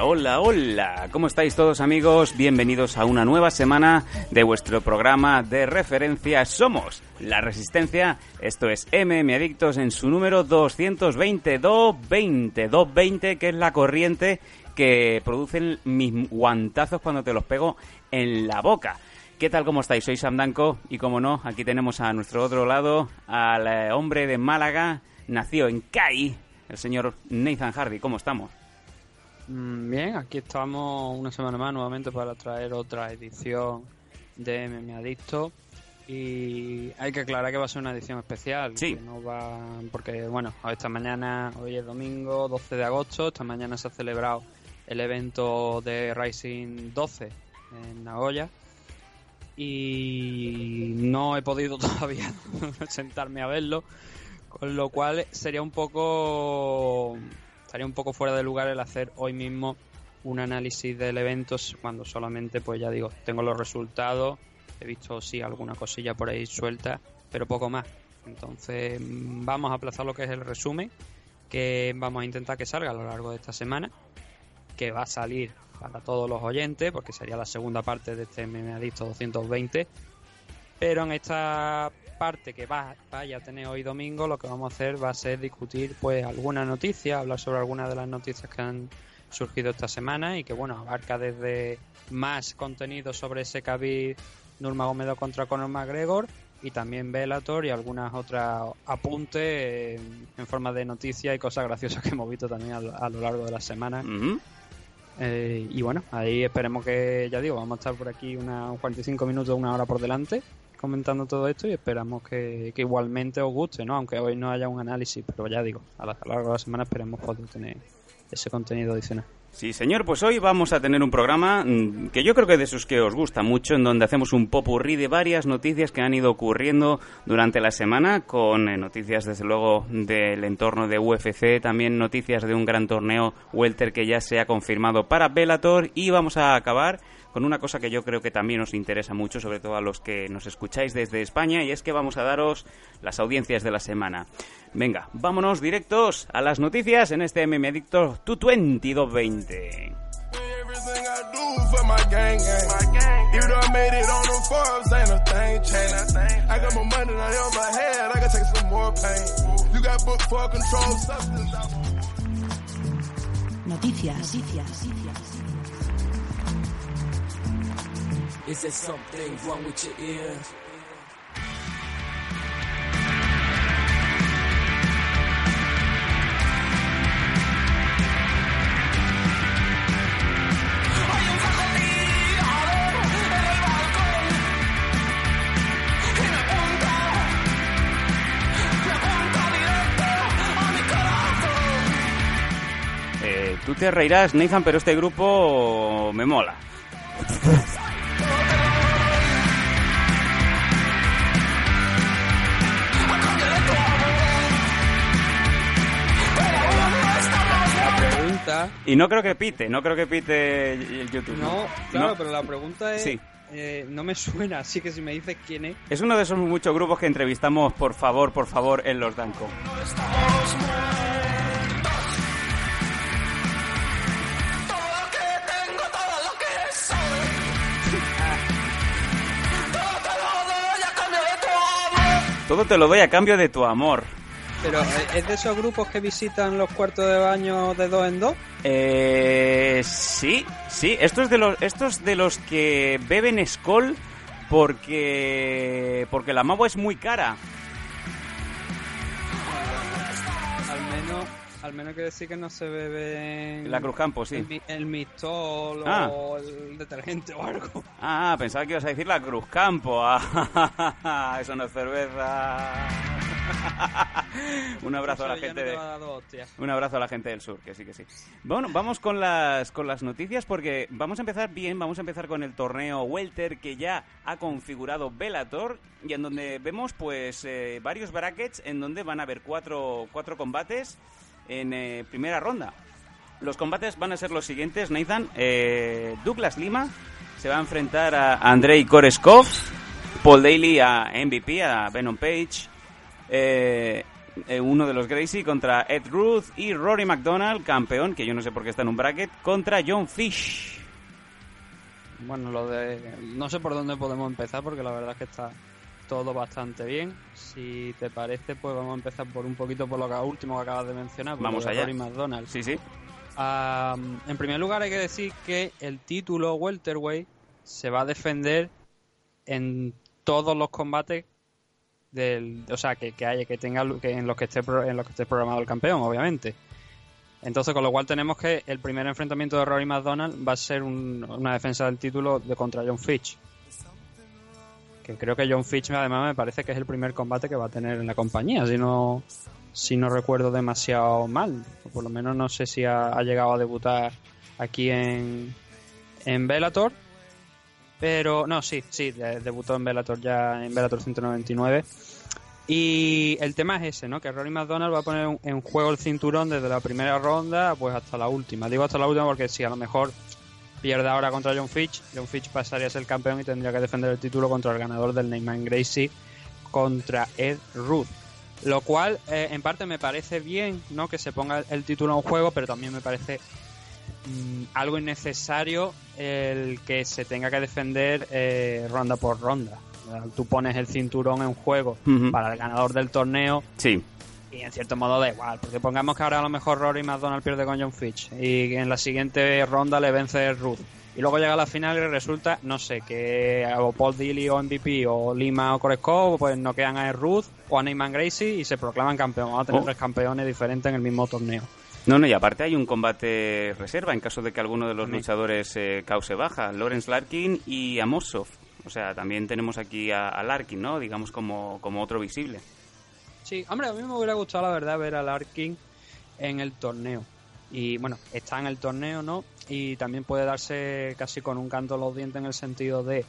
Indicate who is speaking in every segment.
Speaker 1: Hola, hola. ¿Cómo estáis todos amigos? Bienvenidos a una nueva semana de vuestro programa de referencia Somos la Resistencia. Esto es MM Adictos en su número 220, 220, 220, que es la corriente que producen mis guantazos cuando te los pego en la boca. ¿Qué tal, cómo estáis? Soy Sam Danco y, como no, aquí tenemos a nuestro otro lado al eh, hombre de Málaga, nació en CAI, el señor Nathan Hardy. ¿Cómo estamos?
Speaker 2: Mm, Bien, aquí estamos una semana más nuevamente para traer otra edición de MM Adicto. Y hay que aclarar que va a ser una edición especial.
Speaker 1: Sí.
Speaker 2: que no va, porque, bueno, esta mañana, hoy es domingo 12 de agosto, esta mañana se ha celebrado el evento de Rising 12 en Nagoya. Y no he podido todavía sentarme a verlo, con lo cual sería un poco estaría un poco fuera de lugar el hacer hoy mismo un análisis del evento cuando solamente, pues ya digo, tengo los resultados, he visto sí alguna cosilla por ahí suelta, pero poco más. Entonces vamos a aplazar lo que es el resumen, que vamos a intentar que salga a lo largo de esta semana, que va a salir para todos los oyentes, porque sería la segunda parte de este MM Adicto 220. Pero en esta parte que va, vaya a tener hoy domingo, lo que vamos a hacer va a ser discutir pues alguna noticia, hablar sobre algunas de las noticias que han surgido esta semana y que bueno, abarca desde más contenido sobre ese Khabib Nurmagomedov contra Conor McGregor y también Bellator y algunas otras apuntes en forma de noticias y cosas graciosas que hemos visto también a, lo- largo de la semana. Eh, y bueno, ahí esperemos que, ya digo, vamos a estar por aquí unos 45 minutos, una hora por delante comentando todo esto y esperamos que, igualmente os guste, ¿no? Aunque hoy no haya un análisis, pero ya digo, a lo largo de la semana esperemos poder tener ese contenido adicional.
Speaker 1: Sí, señor, pues hoy vamos a tener un programa mm, que yo creo que de esos que os gusta mucho, en donde hacemos un popurrí de varias noticias que han ido ocurriendo durante la semana, con eh, noticias desde luego del entorno de UFC, también noticias de un gran torneo welter que ya se ha confirmado para Bellator y vamos a acabar con una cosa que yo creo que también os interesa mucho, sobre todo a los que nos escucháis desde España, y es que vamos a daros las audiencias de la semana. Venga, vámonos directos a las noticias en este MM Adicto 22220.
Speaker 3: Everything I do for my gang gang. Even though I made it on the Forbes, ain't a thing changed. I got more money than I ever had. I can take some more pain. You got booked for controlled substance.
Speaker 4: Noticias. Noticias.
Speaker 5: Is there something wrong with your ear?
Speaker 1: Tú te reirás, Nathan, pero este grupo me mola. Y no creo que pite, no creo que pite el YouTube.
Speaker 2: no, claro,
Speaker 1: No.
Speaker 2: pero la pregunta es,
Speaker 1: Sí.
Speaker 2: eh, no me suena, así que si me dices quién es,
Speaker 1: Es uno de esos muchos grupos que entrevistamos, por favor, por favor, en los Danco. Todo te lo doy a cambio de tu amor.
Speaker 2: pero eh, es de esos grupos que visitan los cuartos de baño de dos en dos.
Speaker 1: Eh, sí, sí. Esto es de los, estos de los que beben Skoll porque porque la Mavo es muy cara.
Speaker 2: Al menos hay que decir que no se bebe
Speaker 1: La Cruz Campo, sí.
Speaker 2: el, el Mistol
Speaker 1: Ah.
Speaker 2: o el detergente o algo.
Speaker 1: Ah, pensaba que ibas a decir la Cruz Campo. Ah, eso no es cerveza. un abrazo a la gente
Speaker 2: te
Speaker 1: de... Un abrazo a la gente del sur, que sí, que sí. Bueno, vamos con las, con las noticias porque vamos a empezar bien, vamos a empezar con el torneo Welter que ya ha configurado Bellator y en donde vemos pues eh, varios brackets en donde van a haber cuatro, cuatro combates en eh, primera ronda. Los combates van a ser los siguientes, Nathan. Eh, Douglas Lima se va a enfrentar a Andrei Koreskov, Paul Daly a MVP, a Venom Page, eh, eh, uno de los Gracie contra Ed Ruth y Rory McDonald, campeón, que yo no sé por qué está en un bracket, contra John Fish.
Speaker 2: Bueno, lo de. No sé por dónde podemos empezar porque la verdad es que está todo bastante bien. Si te parece, pues vamos a empezar por un poquito por lo que último que acabas de mencionar. por
Speaker 1: Vamos
Speaker 2: lo de
Speaker 1: allá.
Speaker 2: Rory McDonald.
Speaker 1: Sí, sí.
Speaker 2: En primer lugar, hay que decir que el título Welterweight se va a defender en todos los combates del, o sea, que, que haya, que tenga, que en los que esté en los que esté programado el campeón, obviamente. Entonces, con lo cual tenemos que el primer enfrentamiento de Rory McDonald va a ser un- una defensa del título de contra John Fitch. Que creo que John Fitch además me parece que es el primer combate que va a tener en la compañía, si no si no recuerdo demasiado mal. O por lo menos no sé si ha, llegado a debutar aquí en, en Bellator. Pero no, sí, sí, de- debutó en Bellator ya en Bellator 199. Y el tema es ese, ¿no? Que Rory McDonald va a poner en- juego el cinturón desde la primera ronda pues hasta la última. Digo hasta la última porque si a lo mejor pierde ahora contra John Fitch, John Fitch pasaría a ser campeón y tendría que defender el título contra el ganador del Neyman Gracie contra Ed Ruth. Lo cual, eh, en parte, me parece bien ¿no? que se ponga el título en juego, pero también me parece mm, algo innecesario el que se tenga que defender eh, ronda por ronda. Tú pones el cinturón en juego para el ganador del torneo
Speaker 1: Sí.
Speaker 2: Y en cierto modo da igual, porque pongamos que ahora a lo mejor Rory McDonald pierde con John Fitch y en la siguiente ronda le vence Ruth. Y luego llega a la final y resulta, no sé, que o Paul Dilly o MVP o Lima o Koreskov pues no quedan a Ruth o a Neyman Gracie y se proclaman campeón. Vamos a tener
Speaker 1: Oh.
Speaker 2: tres campeones diferentes en el mismo torneo.
Speaker 1: No, no, y aparte hay un combate reserva en caso de que alguno de los
Speaker 2: Sí.
Speaker 1: luchadores eh, cause baja. Lawrence Larkin y Amosov. O sea, también tenemos aquí a, a Larkin, ¿no? Digamos como, como otro visible.
Speaker 2: Sí, hombre, a mí me hubiera gustado la verdad ver a Larkin en el torneo. Y bueno, está en el torneo, ¿no? Y también puede darse casi con un canto a los dientes en el sentido de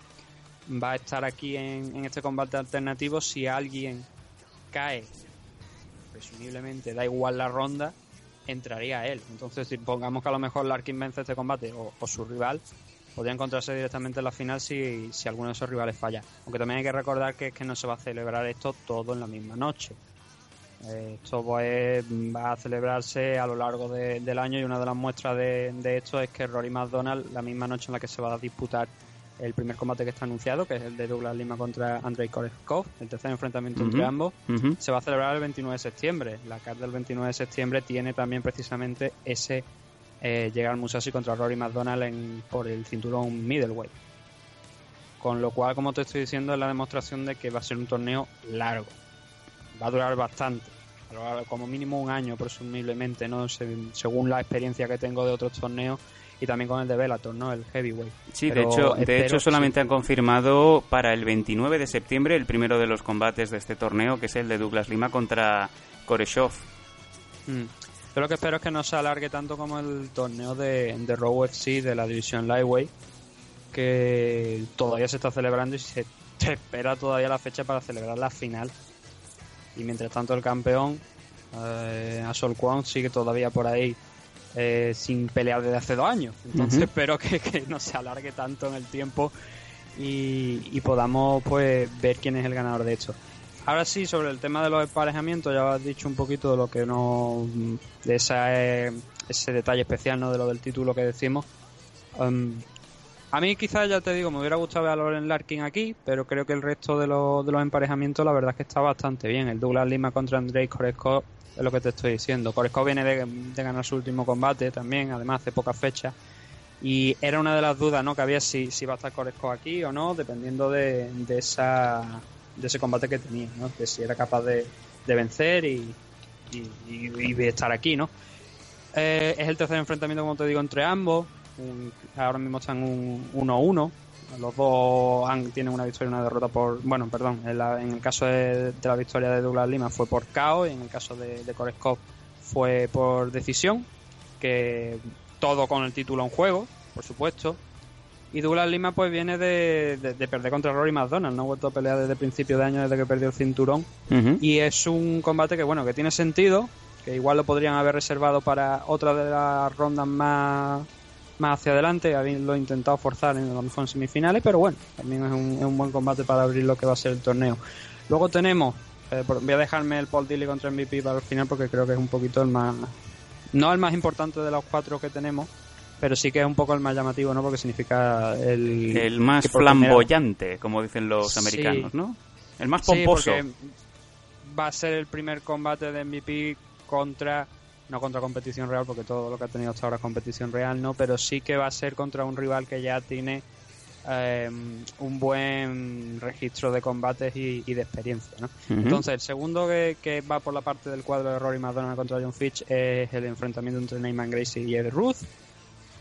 Speaker 2: va a estar aquí en, en este combate alternativo si alguien cae, presumiblemente da igual la ronda, entraría él. Entonces, si pongamos que a lo mejor Larkin vence este combate o, o su rival, podría encontrarse directamente en la final si, si alguno de esos rivales falla. Aunque también hay que recordar que es que no se va a celebrar esto todo en la misma noche. Eh, Esto pues, va a celebrarse a lo largo de- del año y una de las muestras de, de esto es que Rory McDonald, la misma noche en la que se va a disputar el primer combate que está anunciado, que es el de Douglas Lima contra Andrei Koreskov, el tercer enfrentamiento entre ambos, se va a celebrar el 29 de septiembre. La carta del 29 de septiembre tiene también precisamente ese eh, llegar Musashi contra Rory McDonald en- por el cinturón middleweight. Con lo cual, como te estoy diciendo, es la demostración de que va a ser un torneo largo. Va a durar bastante. Como mínimo un año, presumiblemente, ¿no? Se- según la experiencia que tengo de otros torneos y también con el de Bellator, ¿no? El heavyweight.
Speaker 1: Sí, de hecho, de hecho solamente han confirmado para el 29 de septiembre el primero de los combates de este torneo, que es el de Douglas Lima contra Koreshov.
Speaker 2: Mm. Yo lo que espero es que no se alargue tanto como el torneo de, de Raw UFC de la división Lightweight, que todavía se está celebrando y se espera todavía la fecha para celebrar la final. Y mientras tanto el campeón, eh, Asol Kwon, sigue todavía por ahí eh, sin pelear desde hace dos años. Entonces espero que, que no se alargue tanto en el tiempo y, y podamos pues ver quién es el ganador de esto. Ahora sí, sobre el tema de los emparejamientos, ya has dicho un poquito de lo que no. de esa, eh, ese detalle especial, ¿no? De lo del título que decimos. Um, a mí, quizás, ya te digo, me hubiera gustado ver a Loren Larkin aquí, pero creo que el resto de, los- de los emparejamientos, la verdad es que está bastante bien. El Douglas Lima contra Andrei Koreskov es lo que te estoy diciendo. Koreskov viene de, ganar su último combate también, además hace pocas fechas. Y era una de las dudas, ¿no? Que había si, si va a estar Koreskov aquí o no, dependiendo de, de esa de ese combate que tenía, ¿no? De si era capaz de, de vencer y, y, estar aquí, ¿no? Eh, es el tercer enfrentamiento, como te digo, entre ambos. Un- ahora mismo están un 1-1. Los dos han, tienen una victoria y una derrota por. Bueno, perdón. En, la- en el caso de, de la victoria de Douglas Lima fue por KO y en el caso de, de fue por decisión. Que todo con el título en juego, por supuesto. Y Douglas Lima pues viene de, de- de perder contra Rory McDonald. No ha vuelto a pelear desde principio de año, desde que perdió el cinturón. Y es un combate que, bueno, que tiene sentido, que igual lo podrían haber reservado para otra de las rondas más, más hacia adelante, habiendo intentado forzar en, a lo mejor en semifinales, pero bueno, también es un, es un buen combate para abrir lo que va a ser el torneo. Luego tenemos, eh, voy a dejarme el Paul Dilly contra MVP para el final porque creo que es un poquito el más, no el más importante de los cuatro que tenemos, pero sí que es un poco el más llamativo, ¿no? Porque significa el...
Speaker 1: El más
Speaker 2: primera-
Speaker 1: flamboyante, como dicen los
Speaker 2: Sí.
Speaker 1: americanos, ¿no? El más
Speaker 2: Sí,
Speaker 1: pomposo.
Speaker 2: porque va a ser el primer combate de MVP contra no contra competición real porque todo lo que ha tenido hasta ahora es competición real no pero sí que va a ser contra un rival que ya tiene eh, un buen registro de combates y, y de experiencia ¿no? Entonces el segundo que, que va por la parte del cuadro de Rory McDonald contra John Fitch es el enfrentamiento entre Neyman Gracie y Ed Ruth.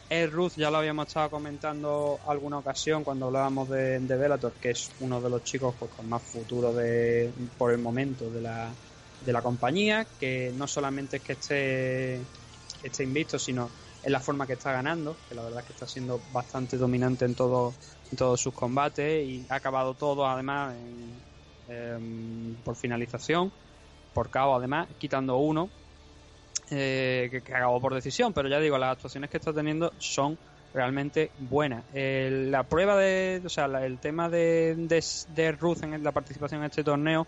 Speaker 2: Ed Ruth ya lo habíamos estado comentando alguna ocasión cuando hablábamos de, de Bellator, que es uno de los chicos pues, con más futuro de, por el momento de la, de la compañía, que no solamente es que esté, esté invicto, sino en la forma que está ganando, que la verdad es que está siendo bastante dominante en, todo, en todos sus combates y ha acabado todo además en- por finalización, por KO además, quitando uno, eh, que, acabó por decisión, pero ya digo, las actuaciones que está teniendo son realmente buenas. El- la prueba de, o sea, la- el tema de, de, de Ruth en la participación en este torneo,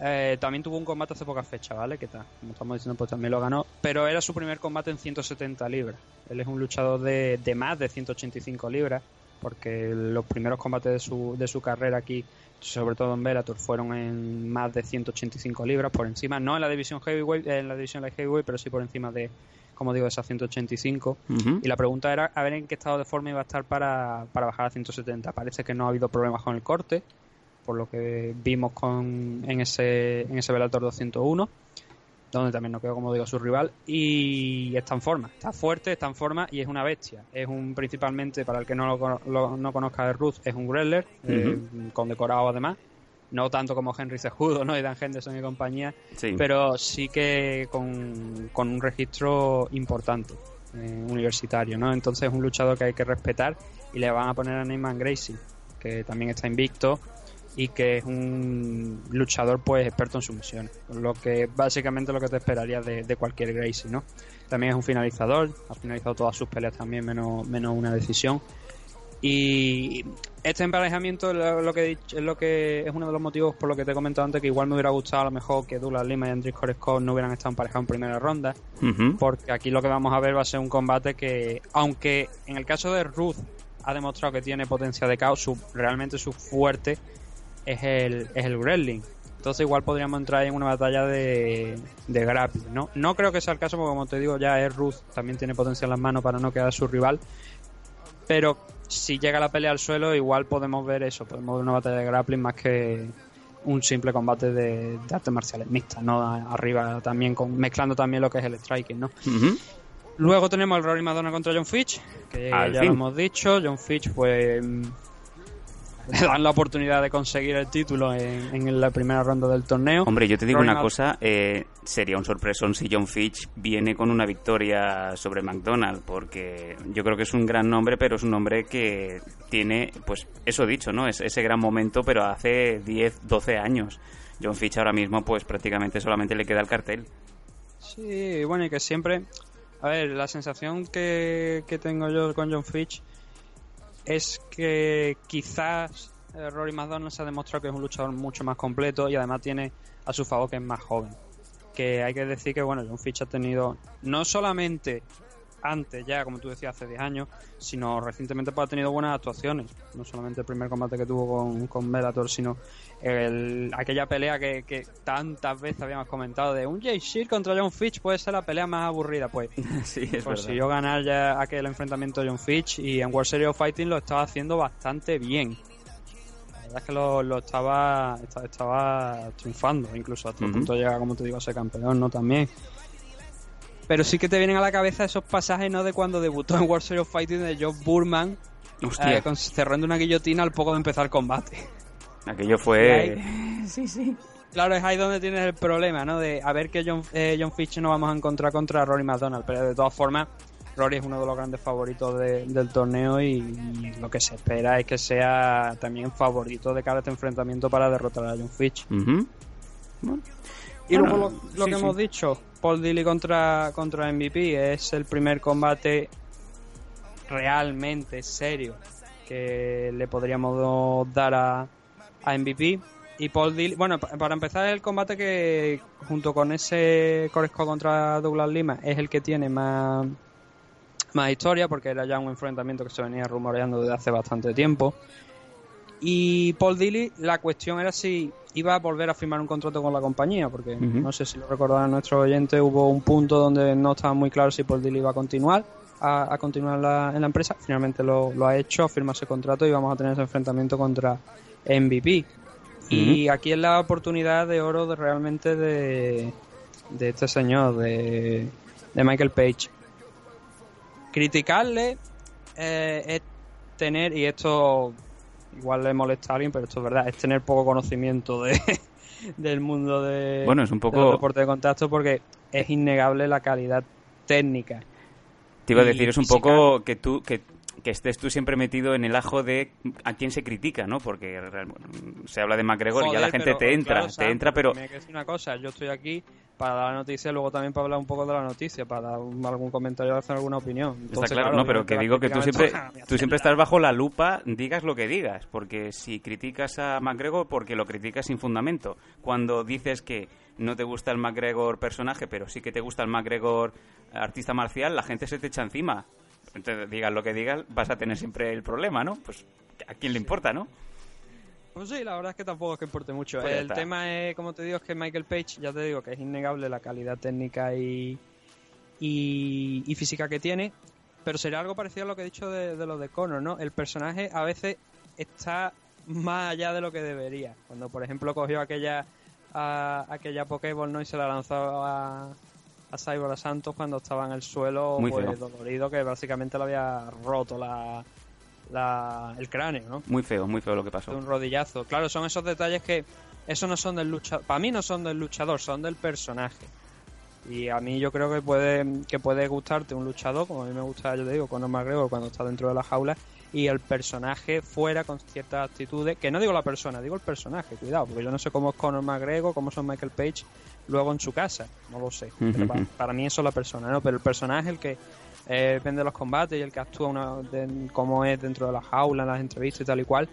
Speaker 2: eh, también tuvo un combate hace poca fecha, ¿vale? Que tal, como estamos diciendo, pues también lo ganó, pero era su primer combate en 170 libras. Él es un luchador de, de más de 185 libras, porque los primeros combates de su, de su carrera aquí, sobre todo en Bellator, fueron en más de 185 libras, por encima, no en la división heavyweight, en la división light heavyweight, pero sí por encima de, como digo, esas 185.
Speaker 1: Ujú.
Speaker 2: Y la pregunta era a ver en qué estado de forma iba a estar para, para bajar a 170. Parece que no ha habido problemas con el corte, por lo que vimos con, en ese en ese Bellator 201, donde también no quedó, como digo, su rival. Y está en forma, está fuerte, está en forma y es una bestia. Es un, principalmente, para el que no lo, lo- no conozca de Ruth, es un Greller, eh, condecorado además. No tanto como Henry Cejudo, ¿no? Y Dan Henderson y compañía,
Speaker 1: Sí.
Speaker 2: pero sí que con, con un registro importante eh, universitario, ¿no? Entonces es un luchador que hay que respetar y le van a poner a Neyman Gracie, que también está invicto y que es un luchador pues experto en sumisiones, lo que básicamente lo que te esperaría de, de cualquier Gracie, ¿no? También es un finalizador, ha finalizado todas sus peleas también menos, menos una decisión. Y este emparejamiento lo, lo que he dicho- es lo que es uno de los motivos por lo que te he comentado antes que igual me hubiera gustado a lo mejor que Douglas Lima y Andrés Koreskov no hubieran estado emparejados en primera ronda porque aquí lo que vamos a ver va a ser un combate que aunque en el caso de Ruth ha demostrado que tiene potencia de caos su, realmente su fuerte es el es el wrestling entonces igual podríamos entrar en una batalla de, de grappling ¿no? no creo que sea el caso porque como te digo ya es Ruth también tiene potencia en las manos para no quedar su rival pero si llega la pelea al suelo, igual podemos ver eso, podemos ver una batalla de grappling más que un simple combate de, de artes marciales mixtas, ¿no? Arriba también, con, mezclando también lo que es el striking, ¿no? Luego tenemos el Rory Madonna contra John Fitch, que
Speaker 1: Al
Speaker 2: ya
Speaker 1: fin.
Speaker 2: lo hemos dicho. John Fitch, pues. Le dan la oportunidad de conseguir el título en, en la primera ronda del torneo.
Speaker 1: Hombre, yo te digo una cosa, eh, sería un sorpresón si John Fitch viene con una victoria sobre McDonald, porque yo creo que es un gran nombre, pero es un nombre que tiene, pues eso dicho, ¿no? Es ese gran momento, pero hace 10, 12 años. John Fitch ahora mismo, pues prácticamente solamente le queda el cartel.
Speaker 2: Sí, bueno, y que siempre. A ver, la sensación que, que tengo yo con John Fitch es que quizás eh, Rory McDonald se ha demostrado que es un luchador mucho más completo y además tiene a su favor que es más joven. Que hay que decir que, bueno, John Fitch ha tenido no solamente antes ya, como tú decías, hace 10 años, sino recientemente pues, ha tenido buenas actuaciones. No solamente el primer combate que tuvo con, con Bellator, sino el- aquella pelea que, que tantas veces habíamos comentado de un Jay Shield contra John Fitch puede ser la pelea más aburrida. Pues
Speaker 1: sí, es verdad.
Speaker 2: consiguió ganar ya aquel enfrentamiento John Fitch y en World Series of Fighting lo estaba haciendo bastante bien. La verdad es que lo, lo estaba, estaba estaba triunfando, incluso hasta el punto de llegar, como te digo, a ser campeón, ¿no? También. Pero sí que te vienen a la cabeza esos pasajes, ¿no? De cuando debutó en World Series of Fighting de Joe Burman,
Speaker 1: Hostia,
Speaker 2: eh, con- cerrando una guillotina al poco de empezar el combate.
Speaker 1: aquello fue...
Speaker 2: ahí- Claro, es ahí donde tienes el problema, ¿no? De a ver que John, eh, John Fitch no vamos a encontrar contra Rory McDonald, pero de todas formas, Rory es uno de los grandes favoritos de- del torneo y, y lo que se espera es que sea también favorito de cara a este enfrentamiento para derrotar a John Fitch. Y
Speaker 1: Bueno,
Speaker 2: luego lo, lo
Speaker 1: sí,
Speaker 2: que
Speaker 1: sí.
Speaker 2: hemos dicho, Paul Dilly contra, contra MVP es el primer combate realmente serio que le podríamos dar a, a MVP. Y Paul Dilly, bueno, pa- para empezar el combate que junto con ese Coresco contra Douglas Lima es el que tiene más, más historia porque era ya un enfrentamiento que se venía rumoreando desde hace bastante tiempo. Y Paul Dilly, la cuestión era si iba a volver a firmar un contrato con la compañía, porque no sé si lo recordarán nuestros oyentes, hubo un punto donde no estaba muy claro si Paul Dilly iba a continuar a, a continuar la- en la empresa. Finalmente lo, lo ha hecho, ha firmado ese contrato y vamos a tener ese enfrentamiento contra MVP. Y aquí es la oportunidad de oro de realmente de, de este señor, de, de Michael Page. Criticarle eh, es tener, y esto igual le molesta a alguien, pero esto es verdad, es tener poco conocimiento de, del mundo de,
Speaker 1: Bueno, es un poco...
Speaker 2: deportes de contacto porque es innegable la calidad técnica.
Speaker 1: Te iba a decir, es un
Speaker 2: física.
Speaker 1: poco que tú... Que que estés tú siempre metido en el ajo de a quién se critica, ¿no? Porque se habla de McGregor y ya
Speaker 2: Joder,
Speaker 1: la gente
Speaker 2: pero,
Speaker 1: te entra,
Speaker 2: claro,
Speaker 1: te entra, pero
Speaker 2: me una cosa, yo estoy aquí para dar la noticia y luego también para hablar un poco de la noticia, para dar algún comentario hacer alguna opinión.
Speaker 1: Está
Speaker 2: Entonces,
Speaker 1: claro, no, pero que digo que tú siempre, tú siempre estás bajo la lupa, digas lo que digas, porque si criticas a McGregor, porque lo criticas sin fundamento. Cuando dices que no te gusta el McGregor personaje, pero sí que te gusta el McGregor artista marcial, la gente se te echa encima. Entonces, digas lo que digas, vas a tener siempre el problema, ¿no? Pues a quién le importa, ¿no?
Speaker 2: Pues sí, la verdad es que tampoco es que importe mucho.
Speaker 1: Pues
Speaker 2: el
Speaker 1: está.
Speaker 2: tema es, como te digo, es que Michael Page, ya te digo que es innegable la calidad técnica y, y, y física que tiene, pero sería algo parecido a lo que he dicho de, de lo de Conor, ¿no? El personaje a veces está más allá de lo que debería. Cuando, por ejemplo, cogió aquella a, aquella Pokéball ¿no? y se la lanzó a, a Cyborg Santos cuando estaba en el suelo
Speaker 1: Muy
Speaker 2: pues, dolorido, que básicamente le había roto la, la, el cráneo, ¿no?
Speaker 1: Muy feo, muy feo lo que pasó.
Speaker 2: de un rodillazo. Claro, son esos detalles que eso no son del luchador. Para mí no son del luchador, son del personaje. Y a mí yo creo que puede que puede gustarte un luchador, como a mí me gusta, yo te digo, Conor McGregor cuando está dentro de la jaula y el personaje fuera con ciertas actitudes, que no digo la persona, digo el personaje, cuidado, porque yo no sé cómo es Conor McGregor, cómo son Michael Page luego en su casa, no lo sé. Pero para, para mí eso es la persona, ¿no? Pero el personaje, el que eh, vende los combates y el que actúa una, de, como es dentro de la jaula, en las entrevistas y tal y cual,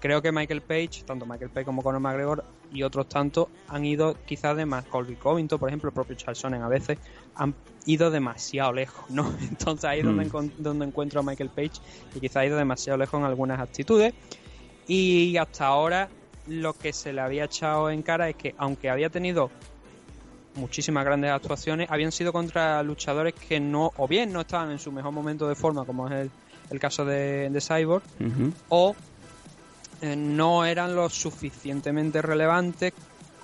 Speaker 2: creo que Michael Page, tanto Michael Page como Conor McGregor y otros tantos han ido quizás de más, Colby Covington, por ejemplo, el propio Charles Sonnen a veces, han ido demasiado lejos, ¿no? Entonces ahí es donde,
Speaker 1: Mm.
Speaker 2: donde encuentro a Michael Page y quizás ha ido demasiado lejos en algunas actitudes y hasta ahora lo que se le había echado en cara es que aunque había tenido muchísimas grandes actuaciones, habían sido contra luchadores que no, o bien no estaban en su mejor momento de forma, como es el, el caso de, de Cyborg, o eh, no eran lo suficientemente relevantes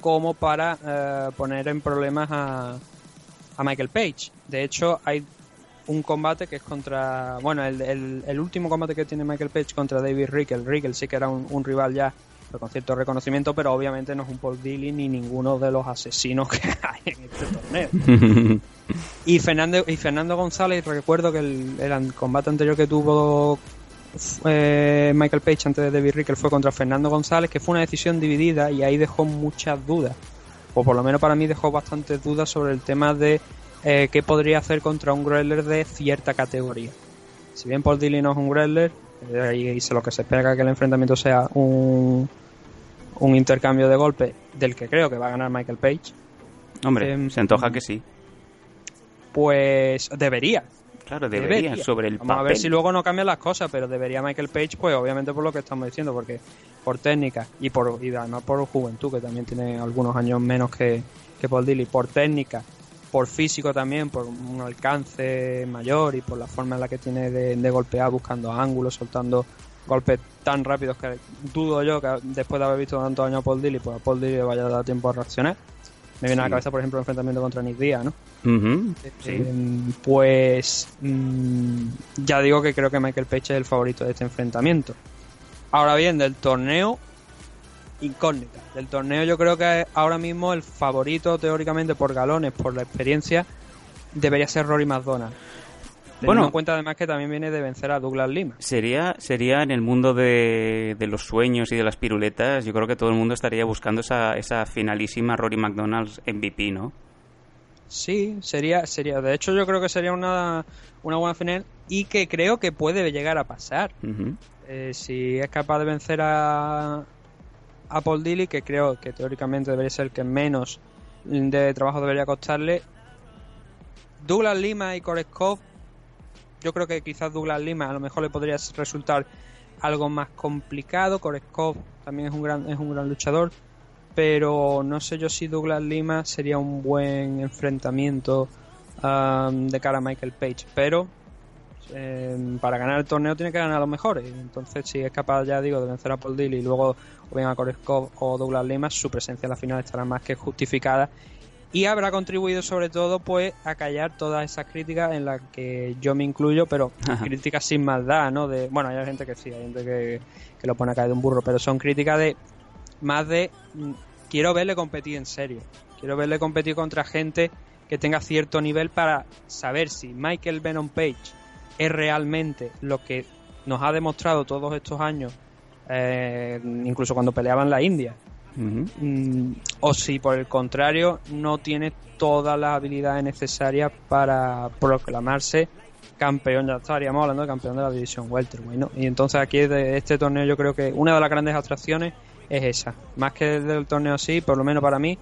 Speaker 2: como para eh, poner en problemas a, a Michael Page. De hecho, hay un combate que es contra. Bueno, el, el- el último combate que tiene Michael Page contra David Rickel. Rickel sí que era un, un rival ya con cierto reconocimiento, pero obviamente no es un Paul Dilly ni ninguno de los asesinos que hay en este torneo. Y Fernando, y Fernando González, recuerdo que el, el combate anterior que tuvo eh, Michael Page antes de David Rickel fue contra Fernando González, que fue una decisión dividida y ahí dejó muchas dudas. O por lo menos para mí dejó bastantes dudas sobre el tema de eh, qué podría hacer contra un Greller de cierta categoría. Si bien Paul Dilly no es un Greller, eh, y, y se lo que se espera que el enfrentamiento sea un, un intercambio de golpes del que creo que va a ganar Michael Page,
Speaker 1: Hombre,
Speaker 2: Em,
Speaker 1: se antoja que sí.
Speaker 2: pues debería.
Speaker 1: Claro, debería,
Speaker 2: Debería.
Speaker 1: sobre el
Speaker 2: Vamos a
Speaker 1: papel.
Speaker 2: ver si luego no cambian las cosas, pero debería Michael Page, pues obviamente por lo que estamos diciendo, porque por técnica y por y además por juventud, que también tiene algunos años menos que, que Paul Dilly, por técnica, por físico también, por un alcance mayor y por la forma en la que tiene de, de golpear, buscando ángulos, soltando golpes tan rápidos que dudo yo que después de haber visto tantos años a Paul Dilly, pues a Paul Dilly le vaya a dar tiempo a reaccionar. Me viene a la cabeza, por ejemplo, el enfrentamiento contra Nick Diaz, ¿no?
Speaker 1: Sí.
Speaker 2: Eh, pues mm, ya digo que creo que Michael Page es el favorito de este enfrentamiento. Ahora bien, del torneo, incógnita. Del torneo yo creo que ahora mismo el favorito teóricamente por galones, por la experiencia, debería ser Rory McDonald.
Speaker 1: Bueno.
Speaker 2: en cuenta además que también viene de vencer a Douglas Lima.
Speaker 1: Sería, sería en el mundo de, de los sueños y de las piruletas, yo creo que todo el mundo estaría buscando esa, esa finalísima Rory McDonald's MVP, ¿no?
Speaker 2: Sí, sería, sería. De hecho, yo creo que sería una, una buena final y que creo que puede llegar a pasar. Eh, si es capaz de vencer a, a Paul Dilly, que creo que teóricamente debería ser el que menos de trabajo debería costarle. Douglas Lima y Koreskov, yo creo que quizás Douglas Lima a lo mejor le podría resultar algo más complicado. Koreskov también es un gran, es un gran luchador, pero no sé yo si Douglas Lima sería un buen enfrentamiento um, de cara a Michael Page. Pero eh, para ganar el torneo tiene que ganar a los mejores. Entonces, si es capaz, ya digo, de vencer a Paul Dilly y luego o bien a Koreskov o Douglas Lima, su presencia en la final estará más que justificada y habrá contribuido sobre todo pues a callar todas esas críticas en las que yo me incluyo, pero críticas sin maldad, ¿no? De, bueno, hay gente que sí, hay gente que, que lo pone a caer de un burro, pero son críticas de más de mm, quiero verle competir en serio, quiero verle competir contra gente que tenga cierto nivel para saber si Michael Venom Page es realmente lo que nos ha demostrado todos estos años, eh, incluso cuando peleaba en la India, Mm, o si por el contrario no tiene todas las habilidades necesarias para proclamarse campeón, ya estaríamos hablando de campeón de la división welterweight, ¿no? Y entonces aquí de este torneo yo creo que una de las grandes atracciones es esa, más que del torneo así, por lo menos para mí,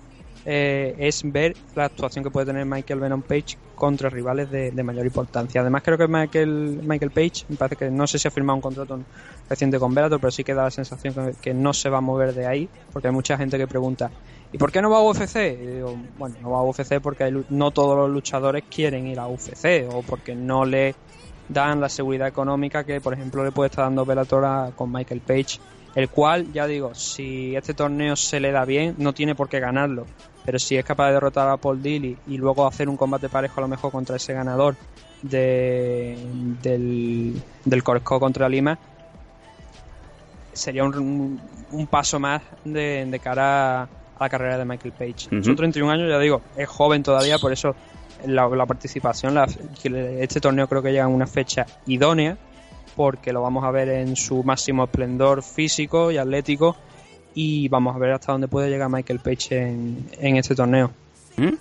Speaker 2: eh, es ver la actuación que puede tener Michael Venom Page contra rivales de, mayor importancia. Además creo que Michael, Michael Page, me parece que no sé si ha firmado un contrato reciente con Bellator, pero sí que da la sensación que, no se va a mover de ahí, porque hay mucha gente que pregunta, ¿y por qué no va a UFC? Y digo, bueno, no va a UFC porque hay no todos los luchadores quieren ir a UFC, o porque no le dan la seguridad económica que, por ejemplo, le puede estar dando Bellator a- con Michael Page, el cual, ya digo, si este torneo se le da bien, no tiene por qué ganarlo, pero si es capaz de derrotar a Paul Dilly y luego hacer un combate parejo a lo mejor contra ese ganador de, del, del Corco contra Lima, sería un, un paso más de, de cara a la carrera de Michael Page.
Speaker 1: Ujú.
Speaker 2: Son 31 años, ya digo, es joven todavía, por eso la, la participación, la- este torneo creo que llega en una fecha idónea, porque lo vamos a ver en su máximo esplendor físico y atlético, y vamos a ver hasta dónde puede llegar Michael Page en, este torneo.
Speaker 1: ¿Mm?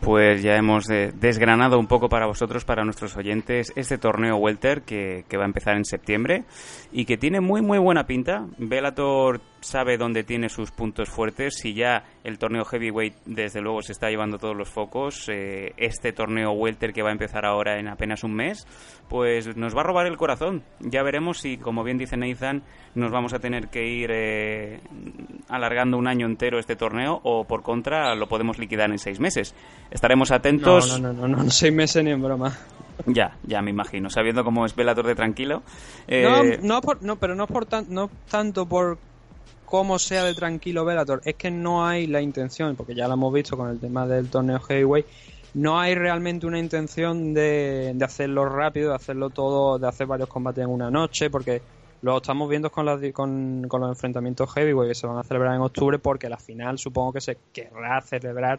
Speaker 1: Pues ya hemos desgranado un poco para vosotros, para nuestros oyentes, este torneo Welter que, que va a empezar en septiembre y que tiene muy muy buena pinta. Bellator sabe dónde tiene sus puntos fuertes. Si ya el torneo Heavyweight desde luego se está llevando todos los focos, eh, este torneo Welter que va a empezar ahora en apenas un mes, pues nos va a robar el corazón. Ya veremos si, como bien dice Nathan, nos vamos a tener que ir eh, alargando un año entero este torneo o por contra lo podemos liquidar en seis meses. Estaremos atentos.
Speaker 2: No, no, no, no, no, seis meses ni en broma.
Speaker 1: Ya, ya me imagino, sabiendo cómo es Bellator de tranquilo.
Speaker 2: No,
Speaker 1: Eh,
Speaker 2: no, por- no, pero no, por tan- no tanto por cómo sea de tranquilo Bellator, es que no hay la intención, porque ya lo hemos visto con el tema del torneo Heavyweight, no hay realmente una intención de, hacerlo rápido, de hacerlo todo, de hacer varios combates en una noche, porque lo estamos viendo con, con, con los enfrentamientos Heavyweight que se van a celebrar en octubre, porque la final supongo que se querrá celebrar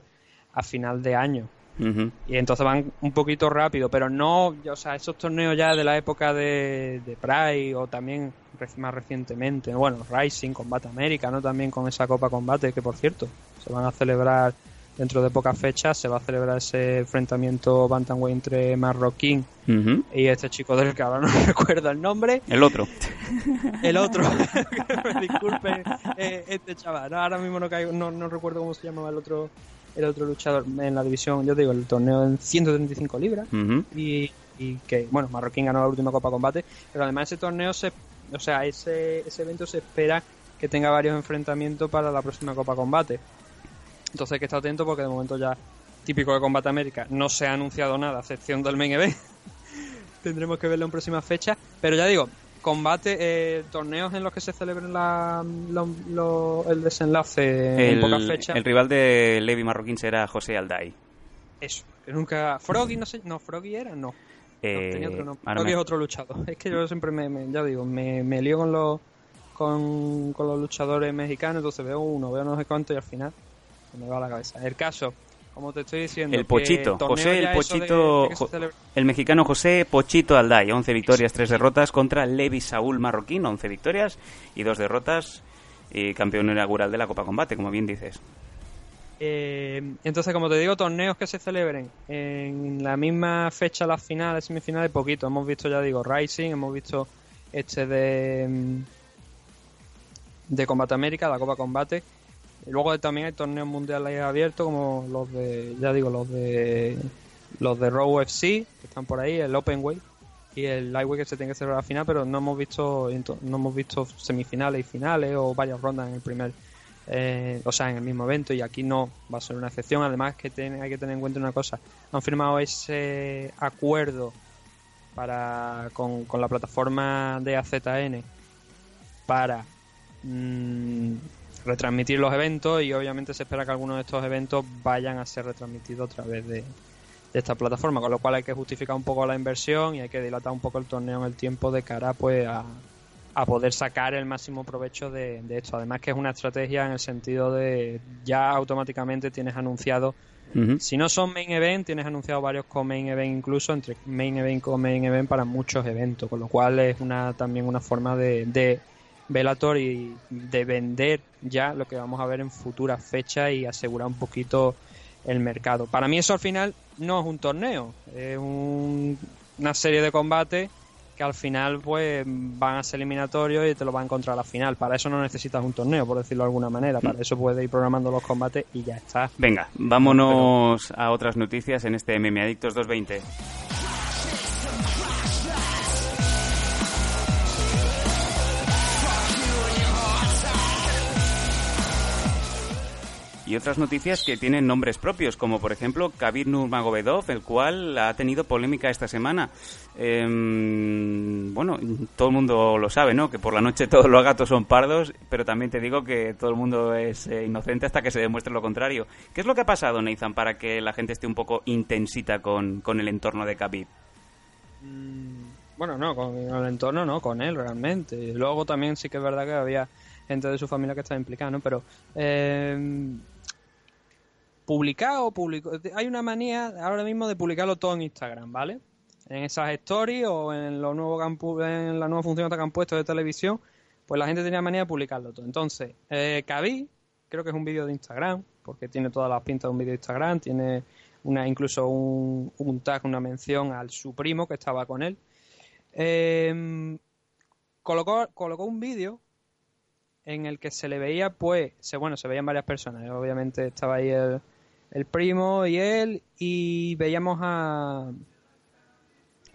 Speaker 2: a final de año. Y entonces van un poquito rápido, pero no, o sea, esos torneos ya de la época de, de Pride o también más recientemente, bueno, Rising, Combate América, ¿no? También con esa Copa Combate, que por cierto, se van a celebrar dentro de pocas fechas, se va a celebrar ese enfrentamiento Bantamweight entre Marroquín y este chico del que ahora no recuerdo el nombre,
Speaker 1: El otro.
Speaker 2: el otro, disculpe, eh, este chaval, no, ahora mismo no, caigo, no, no recuerdo cómo se llamaba el otro el otro luchador en la división, yo digo, el torneo en 135 libras
Speaker 1: Ujú.
Speaker 2: y, y que, bueno, Marroquín ganó la última Copa Combate, pero además ese torneo, se, o sea, ese, ese evento se espera que tenga varios enfrentamientos para la próxima Copa Combate. Entonces hay que estar atento porque de momento ya, típico de Combate América, no se ha anunciado nada, a excepción del main event. Tendremos que verlo en próximas fechas, pero ya digo, combate, eh, torneos en los que se celebren la, lo- lo- el desenlace en pocas fechas.
Speaker 1: el rival de Levi Marroquín será José Alday.
Speaker 2: Eso, que nunca. Froggy, no sé. No, Froggy era, no.
Speaker 1: Eh,
Speaker 2: No, tenía otro nombre.
Speaker 1: ahora
Speaker 2: Froggy
Speaker 1: me-
Speaker 2: es otro luchador. Es que yo siempre me, me- ya digo, me, me lío con los con, con los luchadores mexicanos, entonces veo uno, veo no sé cuánto y al final me va la cabeza. El caso, como te estoy diciendo,
Speaker 1: El Pochito,
Speaker 2: torneo
Speaker 1: José el
Speaker 2: de-
Speaker 1: Pochito,
Speaker 2: de
Speaker 1: el mexicano José Pochito Alday, 11 victorias, 3 derrotas contra Levi Saúl Marroquín, 11 victorias y 2 derrotas y campeón inaugural de la Copa Combate, como bien dices.
Speaker 2: Eh, entonces, como te digo, torneos que se celebren en la misma fecha, las finales, semifinales, poquito. Hemos visto, ya digo, Rising, hemos visto este de, mm, de Combate América, la Copa Combate. Y luego también hay torneos mundiales abiertos, como los de, ya digo, los de los de Raw UFC, que están por ahí, el Open Weight y el Lightweight que se tiene que celebrar a la final, pero no hemos visto no hemos visto semifinales y finales o varias rondas en el primer eh, o sea, en el mismo evento y aquí no va a ser una excepción. Además que hay que tener en cuenta una cosa, han firmado ese acuerdo para con, con la plataforma de AZN para mm, retransmitir los eventos y obviamente se espera que algunos de estos eventos vayan a ser retransmitidos a través de, de esta plataforma, con lo cual hay que justificar un poco la inversión y hay que dilatar un poco el torneo en el tiempo de cara pues a, a poder sacar el máximo provecho de, de esto. Además que es una estrategia en el sentido de ya automáticamente tienes anunciado, si no son main event, tienes anunciado varios co-main event incluso, entre main event y co-main event para muchos eventos, con lo cual es una también una forma de, de Bellator y de vender ya lo que vamos a ver en futuras fechas y asegurar un poquito el mercado. Para mí eso al final no es un torneo, es un- una serie de combates que al final pues van a ser eliminatorios y te lo van a encontrar a la final. Para eso no necesitas un torneo, por decirlo de alguna manera. Para eso puedes ir programando los combates y ya está.
Speaker 1: Venga, vámonos a otras noticias en este MMA Adictos 220. Y otras noticias que tienen nombres propios, como por ejemplo Khabib Nurmagomedov, el cual ha tenido polémica esta semana. Em, bueno, todo el mundo lo sabe, ¿no? Que por la noche todos los gatos son pardos, pero también te digo que todo el mundo es eh, inocente hasta que se demuestre lo contrario. ¿Qué es lo que ha pasado, Nathan, para que la gente esté un poco intensita con, con el entorno de Khabib?
Speaker 2: Bueno, no, con el entorno no, con él realmente. Y luego también sí que es verdad que había gente de su familia que estaba implicada, ¿no? Pero eh, publicado, publicó, hay una manía ahora mismo de publicarlo todo en Instagram, ¿vale? En esas stories o en lo nuevo en la nueva función que han puesto de televisión, pues la gente tenía manía de publicarlo todo. Entonces, eh, Khabib, creo que es un vídeo de Instagram, porque tiene todas las pintas de un vídeo de Instagram, tiene una incluso un, un tag, una mención al su primo que estaba con él. Eh, colocó, colocó un vídeo en el que se le veía, pues, se, bueno, se veían varias personas. Obviamente estaba ahí el, el primo y él, y veíamos a,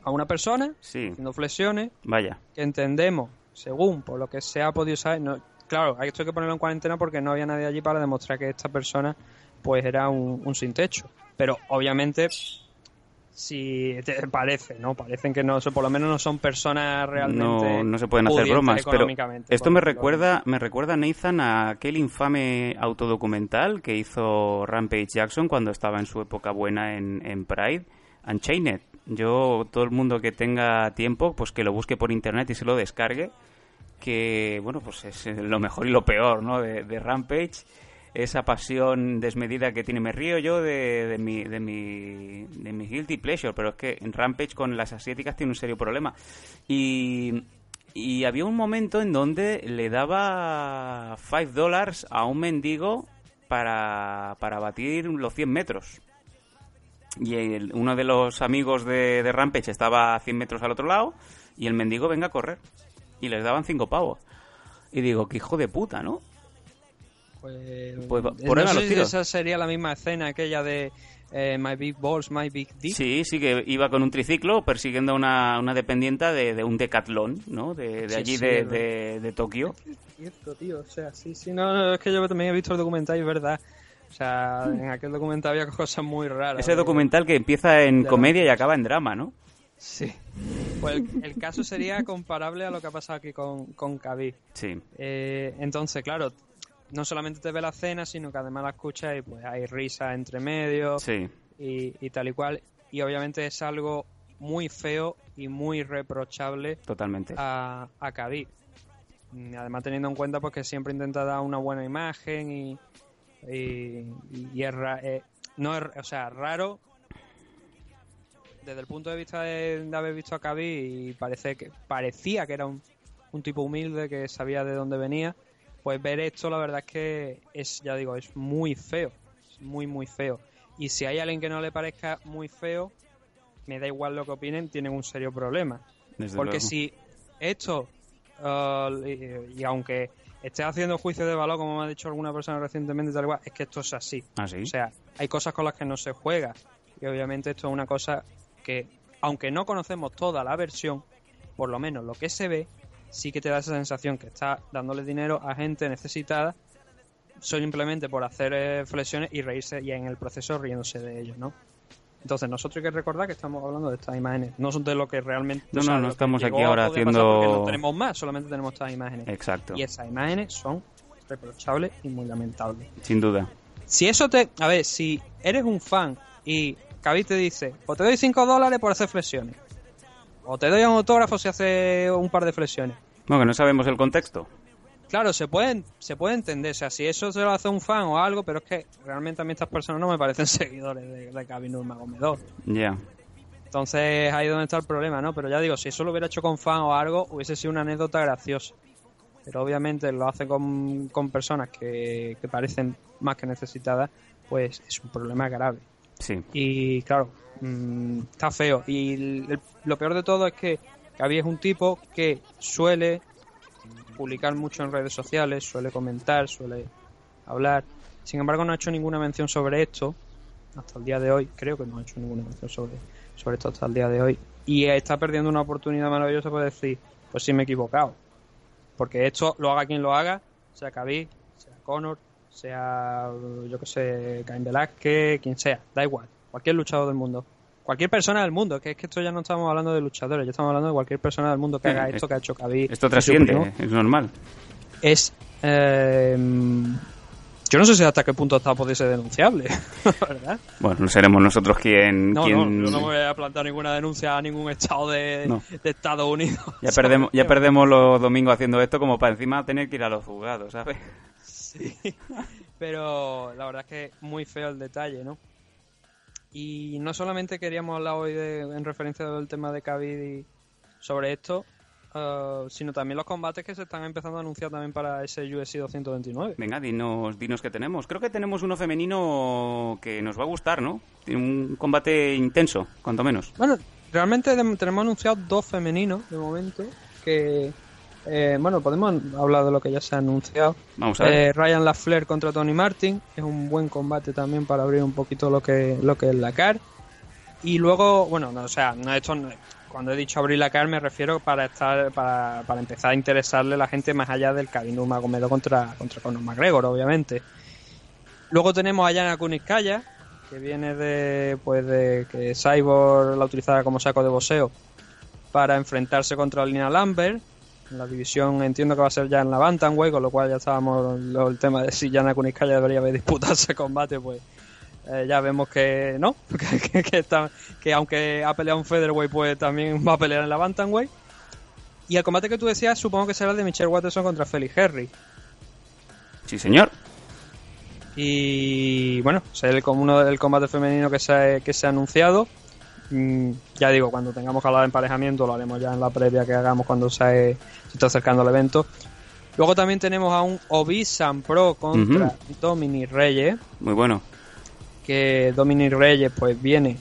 Speaker 2: a una persona
Speaker 1: Sí,
Speaker 2: haciendo flexiones
Speaker 1: vaya.
Speaker 2: que entendemos, según por lo que se ha podido saber, no, claro, hay esto hay que ponerlo en cuarentena porque no había nadie allí para demostrar que esta persona pues era un, un sin techo. Pero obviamente si te parece, ¿no? Parecen que no, por lo menos no son personas realmente
Speaker 1: No, no se pueden hacer bromas, pero esto me recuerda, me recuerda Nathan a aquel infame autodocumental que hizo Rampage Jackson cuando estaba en su época buena en, en Pride, Unchained. Yo, todo el mundo que tenga tiempo, pues que lo busque por internet y se lo descargue, que, bueno, pues es lo mejor y lo peor, ¿no? De, de Rampage, esa pasión desmedida que tiene. Me río yo de, de mi, de, mi, de mi guilty pleasure, pero es que en Rampage con las asiáticas tiene un serio problema. Y, y había un momento en donde le daba 5 dólares a un mendigo para, para batir los 100 metros. Y uno de los amigos de, Rampage estaba a 100 metros al otro lado y el mendigo venga a correr. Y les daban 5 pavos. Y digo, qué hijo de puta, ¿no?
Speaker 2: Pues,
Speaker 1: Pues
Speaker 2: eh,
Speaker 1: por
Speaker 2: no sé si esa sería la misma escena aquella de eh, My Big Balls, My Big Dick.
Speaker 1: Sí, sí, que iba con un triciclo persiguiendo a una, una dependienta de, de un decatlón, ¿no? De, de
Speaker 2: Sí,
Speaker 1: allí
Speaker 2: sí,
Speaker 1: de,
Speaker 2: es
Speaker 1: de, de Tokio.
Speaker 2: cierto, tío. O sea, sí, sí, no, no, es que yo también he visto el documental y es verdad. O sea, en aquel documental había cosas muy raras.
Speaker 1: Ese documental que empieza en comedia y acaba en drama, ¿no?
Speaker 2: Sí. Pues el, el caso sería comparable a lo que ha pasado aquí con, con Khabib.
Speaker 1: Sí,
Speaker 2: Eh, entonces, claro, no solamente te ve la cena, sino que además la escuchas y pues hay risa entre medio
Speaker 1: sí.
Speaker 2: y, y tal y cual. Y obviamente es algo muy feo y muy reprochable
Speaker 1: Totalmente.
Speaker 2: a, a. Mm, Además teniendo en cuenta pues que siempre intenta dar una buena imagen y, y, y es, ra- eh, no es, o sea, raro desde el punto de vista de, de haber visto a Khabib y parece que parecía que era un, un tipo humilde que sabía de dónde venía, pues ver esto la verdad es que es, ya digo, es muy feo, es muy muy feo. Y si hay alguien que no le parezca muy feo, me da igual lo que opinen, tienen un serio problema.
Speaker 1: Desde
Speaker 2: Porque
Speaker 1: luego.
Speaker 2: si esto, uh, y, y aunque estés haciendo juicio de valor, como me ha dicho alguna persona recientemente, tal cual, es que esto es así.
Speaker 1: Ah.
Speaker 2: O sea, hay cosas con las que no se juega. Y obviamente esto es una cosa que, aunque no conocemos toda la versión, por lo menos lo que se ve, sí que te da esa sensación que está dándole dinero a gente necesitada simplemente por hacer eh, flexiones y reírse y en el proceso riéndose de ellos, ¿no? Entonces nosotros hay que recordar que estamos hablando de estas imágenes, no son de lo que realmente...
Speaker 1: No,
Speaker 2: o sea,
Speaker 1: no, no estamos aquí ahora haciendo-
Speaker 2: no tenemos más, solamente tenemos estas imágenes.
Speaker 1: Exacto.
Speaker 2: Y esas imágenes son reprochables y muy lamentables.
Speaker 1: Sin duda.
Speaker 2: Si eso te... A ver, si eres un fan y Khabib te dice, o te doy 5 dólares por hacer flexiones, o te doy un autógrafo si hace un par de flexiones.
Speaker 1: Bueno, que no sabemos el contexto.
Speaker 2: Claro, se puede, se puede entender, o sea, si eso se lo hace un fan o algo, pero es que realmente a mí estas personas no me parecen seguidores de, de Khabib Nurmagomedov.
Speaker 1: Ya.
Speaker 2: Entonces ahí es donde está el problema, ¿no? Pero ya digo, si eso lo hubiera hecho con fan o algo, hubiese sido una anécdota graciosa. Pero obviamente lo hace con, con personas que, que parecen más que necesitadas, pues es un problema grave.
Speaker 1: Sí.
Speaker 2: Y claro, mm, está feo. Y lo peor de todo es que Gaby es un tipo que suele publicar mucho en redes sociales, suele comentar, suele hablar. Sin embargo, no ha hecho ninguna mención sobre esto hasta el día de hoy. Creo que no ha hecho ninguna mención sobre, sobre esto hasta el día de hoy. Y está perdiendo una oportunidad maravillosa para decir, pues sí me he equivocado. Porque esto lo haga quien lo haga, sea Khabib, sea Conor, sea, yo que sé, Cain Velázquez, quien sea, da igual. Cualquier luchador del mundo. Cualquier persona del mundo, que es que esto ya no estamos hablando de luchadores, ya estamos hablando de cualquier persona del mundo que
Speaker 1: Sí,
Speaker 2: haga
Speaker 1: es-
Speaker 2: esto que ha hecho Khabib.
Speaker 1: Esto trasciende. ¿eh? es normal.
Speaker 2: Es. eh, yo no sé si hasta qué punto está puede ser denunciable, ¿verdad?
Speaker 1: Bueno, no seremos nosotros quien...
Speaker 2: No,
Speaker 1: quien-
Speaker 2: no, yo no me voy a plantar ninguna denuncia a ningún estado de,
Speaker 1: No.
Speaker 2: de Estados Unidos.
Speaker 1: Ya perdemos, ya perdemos los domingos haciendo esto como para encima tener que ir a los juzgados, ¿sabes?
Speaker 2: Sí. Pero la verdad es que es muy feo el detalle, ¿no? Y no solamente queríamos hablar hoy de, en referencia del tema de Khabib y sobre esto, eh, sino también los combates que se están empezando a anunciar también para ese UFC 229.
Speaker 1: Venga, dinos, dinos qué tenemos. Creo que tenemos uno femenino que nos va a gustar, ¿no? Tiene un combate intenso, cuanto menos.
Speaker 2: Bueno, realmente tenemos anunciados dos femeninos de momento que, eh, bueno, podemos hablar de lo que ya se ha anunciado.
Speaker 1: Vamos a ver.
Speaker 2: Eh, Ryan LaFleur contra Tony Martin es un buen combate también para abrir un poquito lo que lo que es la CAR. Y luego, bueno, no, o sea, no esto no- cuando he dicho abrir la CAR me refiero para estar para, para empezar a interesarle a la gente más allá del Khabib Nurmagomedov contra contra Conor McGregor, obviamente. Luego tenemos a Yana Kuniskaya, que viene de pues de que Cyborg la utilizaba como saco de boxeo para enfrentarse contra Lina Lambert. La división entiendo que va a ser ya en la Bantamweight, con lo cual ya estábamos lo- el tema de si Yana Kuniskaya debería haber disputado ese combate, pues eh, ya vemos que no, que, que- que está- que aunque ha peleado en Featherweight, pues también va a pelear en la Bantamweight. Y el combate que tú decías, supongo que será el de Michelle Watterson contra Felix Henry.
Speaker 1: Sí, señor.
Speaker 2: Y bueno, es el, uno del combate femenino que se, ha- que se ha anunciado. Mm, ya digo, cuando tengamos que hablar de emparejamiento, lo haremos ya en la previa que hagamos cuando se, se está acercando el evento. Luego también tenemos a un Obisan Pro contra
Speaker 1: Ujú.
Speaker 2: Dominic Reyes,
Speaker 1: Muy bueno.
Speaker 2: que Dominic Reyes pues viene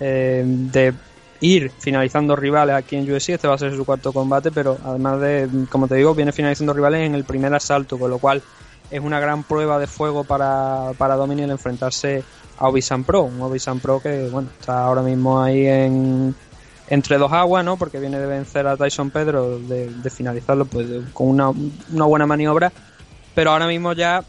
Speaker 2: eh, de ir finalizando rivales aquí en UFC, este va a ser su cuarto combate, pero además de, como te digo, viene finalizando rivales en el primer asalto, con lo cual es una gran prueba de fuego para, para Dominic el enfrentarse a Obisan Pro, un Obisan Pro que bueno, está ahora mismo ahí en entre dos aguas, ¿no? Porque viene de vencer a Tyson Pedro, de, finalizarlo pues con una, una buena maniobra, pero ahora mismo ya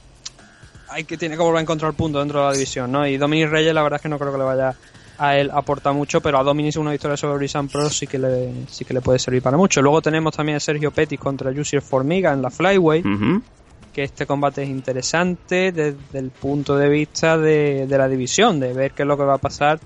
Speaker 2: hay que tiene que volver a encontrar punto dentro de la división, ¿no? Y Dominic Reyes la verdad es que no creo que le vaya a él aporta mucho, pero a Dominic una victoria sobre Brisan Pro sí que le sí que le puede servir para mucho. Luego tenemos también a Sergio Pettis contra Jussier Formiga en la
Speaker 1: Ujú.
Speaker 2: Que este combate es interesante desde el punto de vista de, de la división, de ver qué es lo que va a pasar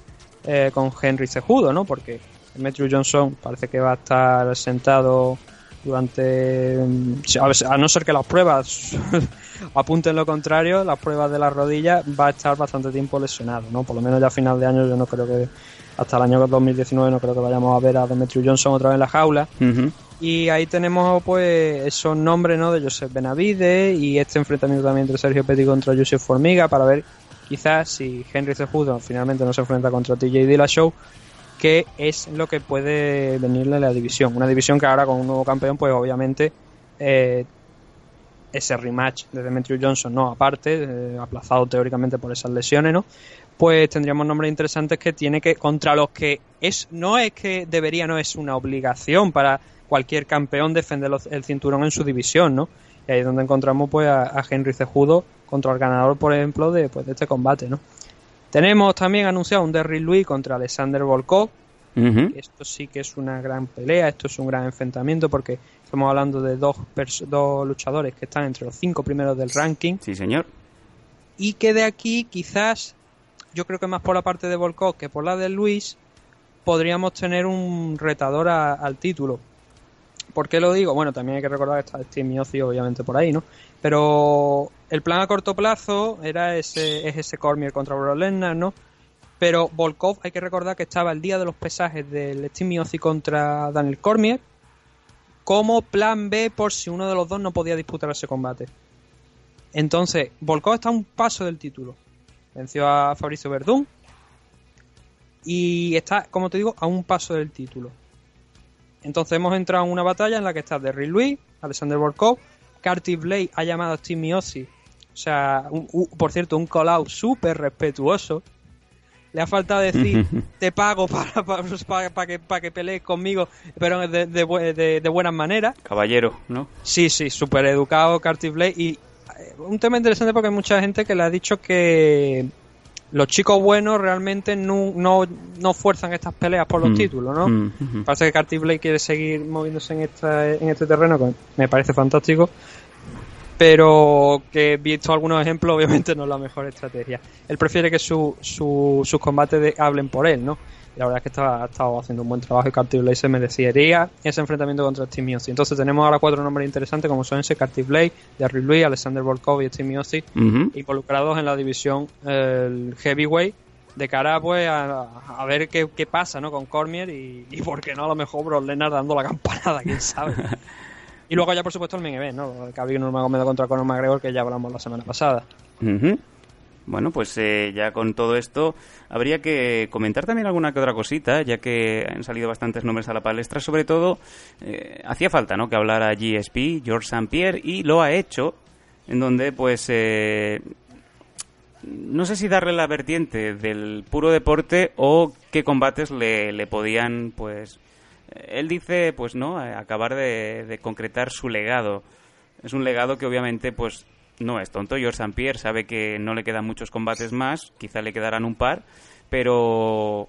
Speaker 2: eh, con Henry Cejudo, ¿no? Porque Demetrius Johnson parece que va a estar sentado durante mm, a no ser que las pruebas apunten lo contrario, las pruebas de la rodilla va a estar bastante tiempo lesionado, ¿no? Por lo menos ya a final de año yo no creo que hasta el año 2019 no creo que vayamos a ver a Demetrius Johnson otra vez en la jaula. Y ahí tenemos pues esos nombres ¿no? de Joseph Benavide y este enfrentamiento también entre Sergio Petty contra Joseph Formiga para ver quizás si Henry Cejudo finalmente no se enfrenta contra TJ Dillashaw qué es lo que puede venirle a la división. Una división que ahora con un nuevo campeón pues obviamente eh, ese rematch de Demetrius Johnson no aparte, eh, aplazado teóricamente por esas lesiones, ¿no? Pues tendríamos nombres interesantes que tiene que contra los que es no es que debería no es una obligación para cualquier campeón defender los- el cinturón en su división, ¿no? Y ahí es donde encontramos pues a, a Henry Cejudo contra el ganador, por ejemplo, de, pues, de este combate, ¿no? Tenemos también anunciado un Derrick Louis contra Alexander Volkov, esto sí que es una gran pelea, esto es un gran enfrentamiento porque estamos hablando de dos, dos luchadores que están entre los cinco primeros del ranking
Speaker 1: Sí, señor.
Speaker 2: y que de aquí quizás, yo creo que más por la parte de Volkov que por la de Luis, podríamos tener un retador a- al título. ¿Por qué lo digo? Bueno, también hay que recordar que está Steve Miocic obviamente por ahí, ¿no? Pero el plan a corto plazo era ese, es ese Cormier contra Brock Lesnar, ¿no? Pero Volkov hay que recordar que estaba el día de los pesajes del Steve Miocic contra Daniel Cormier como plan B por si uno de los dos no podía disputar ese combate. Entonces, Volkov está a un paso del título. Venció a Fabricio Verdún y está, como te digo, a un paso del título. Entonces hemos entrado en una batalla en la que está Derrick Louis, Alexander Volkov, Curtis Blade ha llamado a Steve Miocic, o sea, un- un- por cierto, un call out súper respetuoso. Le ha faltado decir, te pago para, para, para- para que, para que pelees conmigo, pero de, de- de buenas maneras.
Speaker 1: Caballero, ¿no?
Speaker 2: Sí, sí, súper educado Curtis Blade. Y eh, un tema interesante porque hay mucha gente que le ha dicho que los chicos buenos realmente no, no, no fuerzan estas peleas por los
Speaker 1: Mm.
Speaker 2: títulos, ¿no?
Speaker 1: Mm, ujú.
Speaker 2: Parece que Curtis Blade quiere seguir moviéndose en, esta, en este terreno, que me parece fantástico. Pero que visto algunos ejemplos, obviamente no es la mejor estrategia. Él prefiere que su, su- sus combates de- hablen por él, ¿no? La verdad es que está, ha estado haciendo un buen trabajo y Curtis Blade se merecería ese enfrentamiento contra Steve Miocic. Entonces tenemos ahora cuatro nombres interesantes como son ese Curtis Blade, Derrick Louis, Alexander Volkov y Steve Miocic
Speaker 1: Ujú.
Speaker 2: involucrados en la división el heavyweight de cara pues a, a ver qué, qué pasa ¿no? con Cormier y, y por qué no a lo mejor Brock Lesnar dando la campanada, quién sabe. y luego ya por supuesto el main event, ¿no? Khabib Nurmagomedov contra Conor McGregor que ya hablamos la semana pasada.
Speaker 1: Bueno, pues eh, ya con todo esto habría que comentar también alguna que otra cosita, ya que han salido bastantes nombres a la palestra. Sobre todo, eh, hacía falta ¿no? que hablara GSP, George St. Pierre, y lo ha hecho, en donde pues... eh, no sé si darle la vertiente del puro deporte o qué combates le, le podían, pues... eh, Él dice, pues no, acabar de, de concretar su legado. Es un legado que obviamente, pues, no es tonto. George St. Pierre sabe que no le quedan muchos combates más, quizá le quedarán un par, pero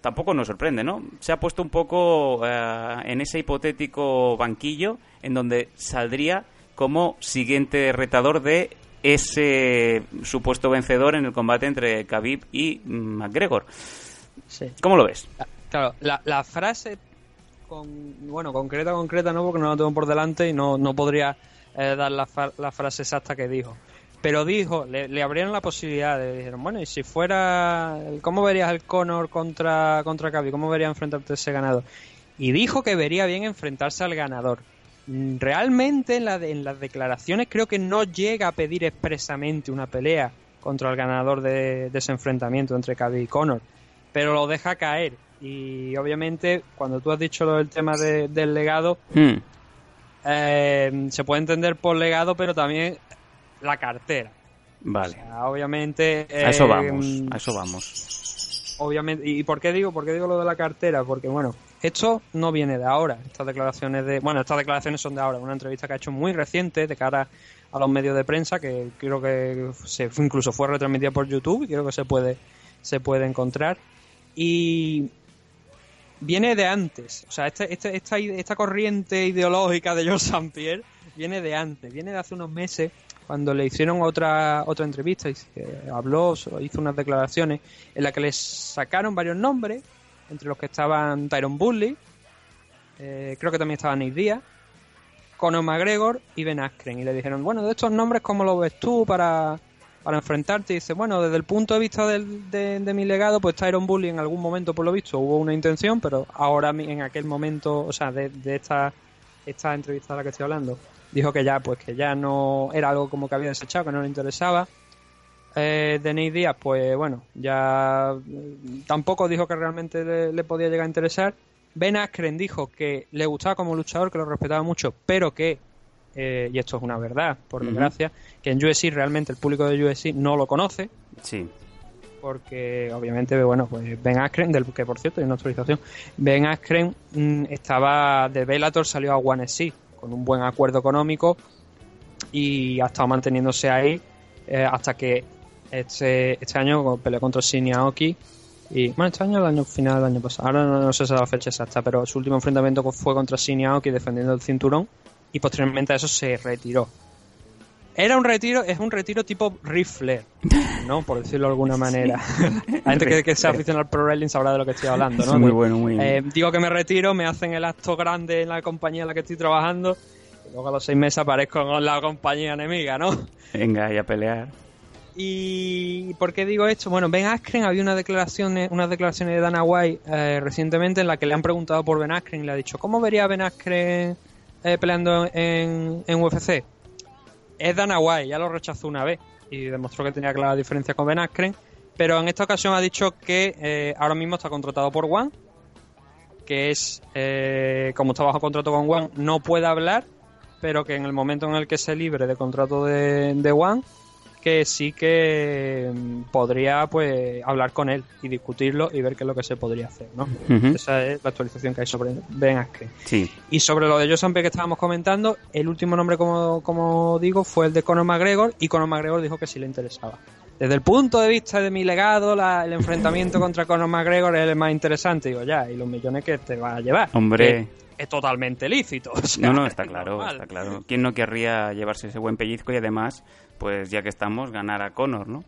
Speaker 1: tampoco nos sorprende, ¿no? Se ha puesto un poco eh, en ese hipotético banquillo en donde saldría como siguiente retador de ese supuesto vencedor en el combate entre Khabib y McGregor.
Speaker 2: Sí.
Speaker 1: ¿Cómo lo ves?
Speaker 2: Claro, la, la frase con, bueno, concreta, concreta no, porque no la tengo por delante y no, no podría eh, dar la, la frase exacta que dijo. Pero dijo, le, abrieron la posibilidad, le dijeron, bueno, y si fuera, ¿cómo verías el Conor contra, contra Khabib? ¿Cómo verías enfrentarte a ese ganador? Y dijo que vería bien enfrentarse al ganador. Mm, Realmente en, la de- en las declaraciones creo que no llega a pedir expresamente una pelea contra el ganador de, ese enfrentamiento entre Khabib y Conor pero lo deja caer. Y obviamente, cuando tú has dicho del tema de- del legado,
Speaker 1: Hmm,
Speaker 2: eh, se puede entender por legado, pero también la cartera. O
Speaker 1: Vale.
Speaker 2: sea, obviamente.
Speaker 1: A eso
Speaker 2: eh,
Speaker 1: vamos, a eso vamos.
Speaker 2: Obviamente. ¿Y por qué digo? ¿Por qué digo lo de la cartera? Porque, bueno, esto no viene de ahora. Estas declaraciones de. Bueno, estas declaraciones son de ahora. Una entrevista que ha hecho muy reciente de cara a los medios de prensa, que creo que se, incluso fue retransmitida por YouTube y creo que se puede, se puede encontrar. Y viene de antes. O sea, este, este- esta, esta corriente ideológica de George St. Pierre viene de antes. Viene de hace unos meses cuando le hicieron otra otra entrevista habló, hizo unas declaraciones en las que les sacaron varios nombres, entre los que estaban Tyron Bully, eh, creo que también estaba Nick Díaz, Conor McGregor y Ben Askren. Y le dijeron, bueno, de estos nombres, ¿cómo lo ves tú para, para enfrentarte? Y dice, bueno, desde el punto de vista del- de, de mi legado, pues Tyron Bully en algún momento, por lo visto, hubo una intención, pero ahora en aquel momento, o sea, de, de esta, esta entrevista de la que estoy hablando, dijo que ya, pues que ya no era algo como que había desechado, que no le interesaba. Eh, Denis Díaz, pues bueno, ya mm, tampoco dijo que realmente le, le podía llegar a interesar. Ben Askren dijo que le gustaba como luchador, que lo respetaba mucho, pero que, eh, y esto es una verdad, por desgracia, que en UFC realmente el público de UFC no lo conoce,
Speaker 1: Sí.
Speaker 2: porque obviamente, bueno, pues Ben Askren, del que por cierto hay una actualización, Ben Askren mm, estaba de Bellator, salió a One SC con un buen acuerdo económico y ha estado manteniéndose ahí eh, hasta que este, este año peleó contra Shinny Aoki y bueno, este año el año final del año pasado, ahora no, no sé la fecha exacta, pero su último enfrentamiento fue contra Shinny Aoki defendiendo el cinturón y posteriormente a eso se retiró. Era un retiro, es un retiro tipo rifle, ¿no? Por decirlo de alguna manera. La gente que, que se aficiona al pro wrestling sabrá de lo que estoy hablando, ¿no?
Speaker 1: Es muy bueno, muy
Speaker 2: eh, digo que me retiro, me hacen el acto grande en la compañía en la que estoy trabajando y luego a los seis meses aparezco en la compañía enemiga, ¿no?
Speaker 1: Venga, y a pelear.
Speaker 2: ¿Y por qué digo esto? Bueno, Ben Askren había una declaración, unas declaraciones de Dana White eh, recientemente en la que le han preguntado por Ben Askren y le ha dicho, ¿cómo vería a Ben Askren eh, peleando en, en UFC? Es Dana White, ya lo rechazó una vez y demostró que tenía clara diferencia con Ben Askren, pero en esta ocasión ha dicho que eh, ahora mismo está contratado por One, que es, eh, como está bajo contrato con One, no puede hablar, pero que en el momento en el que se libre de contrato de, de One, que sí que mm, podría pues hablar con él y discutirlo y ver qué es lo que se podría hacer, ¿no? Esa es la actualización que hay sobre Ben Askren.
Speaker 1: Sí.
Speaker 2: Y sobre lo de Joe Sampier que estábamos comentando, el último nombre, como, como digo, fue el de Conor McGregor y Conor McGregor dijo que sí le interesaba. Desde el punto de vista de mi legado, la- el enfrentamiento contra Conor McGregor es el más interesante. Digo, ya, y los millones que te va a llevar.
Speaker 1: Hombre.
Speaker 2: Que es totalmente lícito. o sea,
Speaker 1: No, no, está
Speaker 2: es
Speaker 1: claro,
Speaker 2: normal.
Speaker 1: está claro. ¿Quién no querría llevarse ese buen pellizco y además, pues ya que estamos, ganar a Conor, ¿no?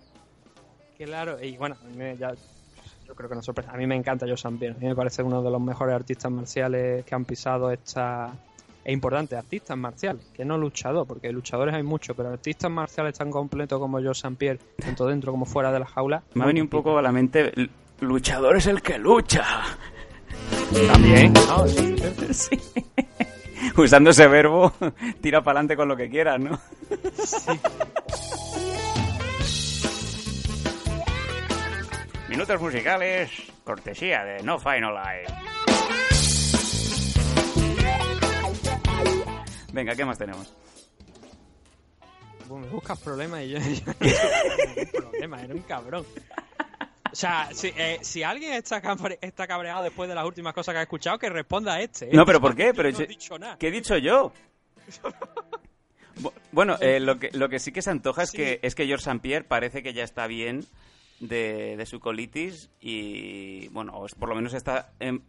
Speaker 2: Claro, y bueno, a mí me- ya- yo creo que no sorpresa. A mí me encanta Joe Sampier. A mí me parece uno de los mejores artistas marciales que han pisado esta. Es importante, artistas marciales, que no luchador, porque luchadores hay muchos, pero artistas marciales tan completos como Joe Sampier, tanto dentro como fuera de la jaula.
Speaker 1: Me ha venido un poco a la mente, luchador es el que lucha.
Speaker 2: También, ¿no? Sí,
Speaker 1: Sí. Usando ese verbo, tira para adelante con lo que quieras, ¿no? Minutos musicales, cortesía de No Final Live. Venga, ¿qué más tenemos?
Speaker 2: Bueno, me buscas problemas y yo, yo no tengo problema, era un cabrón. O sea, si, eh, si alguien está, cabre- está cabreado después de las últimas cosas que ha escuchado, que responda a este. ¿eh?
Speaker 1: No, pero ¿por qué?
Speaker 2: Yo
Speaker 1: Pero
Speaker 2: no he dicho nada.
Speaker 1: ¿Qué he dicho yo? Bu- Bueno, eh, lo, que, lo que sí que se antoja es
Speaker 2: Sí.
Speaker 1: que es que George St. Pierre parece que ya está bien de, de su colitis y, bueno, por lo menos está em,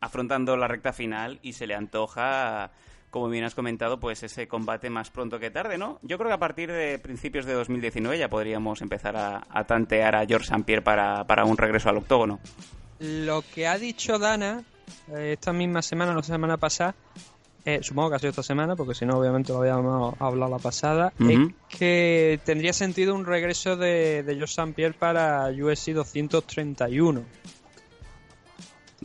Speaker 1: afrontando la recta final y se le antoja, como bien has comentado, pues ese combate más pronto que tarde, ¿no? Yo creo que a partir de principios de 2019 ya podríamos empezar a, a tantear a George St. Pierre para, para un regreso al octógono.
Speaker 2: Lo que ha dicho Dana eh, esta misma semana, sé, semana pasada, eh, supongo que ha sido esta semana, porque si no, obviamente lo habíamos hablado la pasada, es que tendría sentido un regreso de, de George St. Pierre para UFC 231,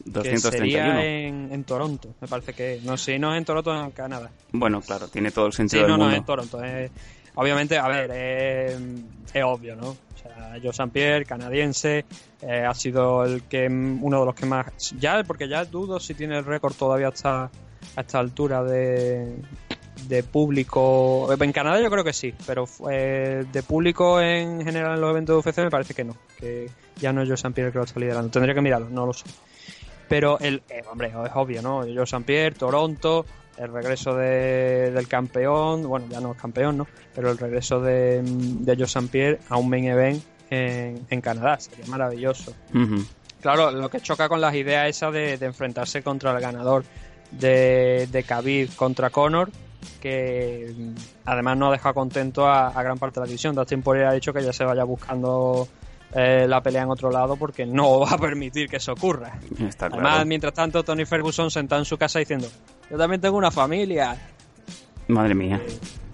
Speaker 2: que
Speaker 1: 231.
Speaker 2: sería en, en Toronto, me parece que. No sé, no es en Toronto, en Canadá.
Speaker 1: Bueno, claro, tiene todo el
Speaker 2: Sí,
Speaker 1: sentido
Speaker 2: no,
Speaker 1: del
Speaker 2: no,
Speaker 1: mundo.
Speaker 2: es en Toronto. eh. obviamente, a ver, eh, es obvio, ¿no? O sea, Joe St. Pierre, canadiense, eh, ha sido el que uno de los que más. Ya, porque ya dudo si tiene el récord todavía hasta a esta altura de, de público. En Canadá yo creo que sí, pero eh, de público en general en los eventos de UFC me parece que no. Que ya no es Joe St. Pierre el que lo está liderando. Tendría que mirarlo, no lo sé. Pero el, eh, hombre, es obvio, ¿no? Joe St. Pierre, Toronto, el regreso de- del campeón, bueno, ya no es campeón, ¿no? Pero el regreso de, de Joe St. Pierre a un main event en, en Canadá, sería maravilloso. Claro, lo que choca con las ideas esas de, de enfrentarse contra el ganador de, de Khabib contra Conor, que mm, además no ha dejado contento a, a gran parte de la división. Dustin Poirier ha dicho que ya se vaya buscando eh, la pelea en otro lado porque no va a permitir que eso ocurra.
Speaker 1: Está claro.
Speaker 2: Además, mientras tanto, Tony Ferguson sentado en su casa diciendo, yo también tengo una familia.
Speaker 1: Madre mía.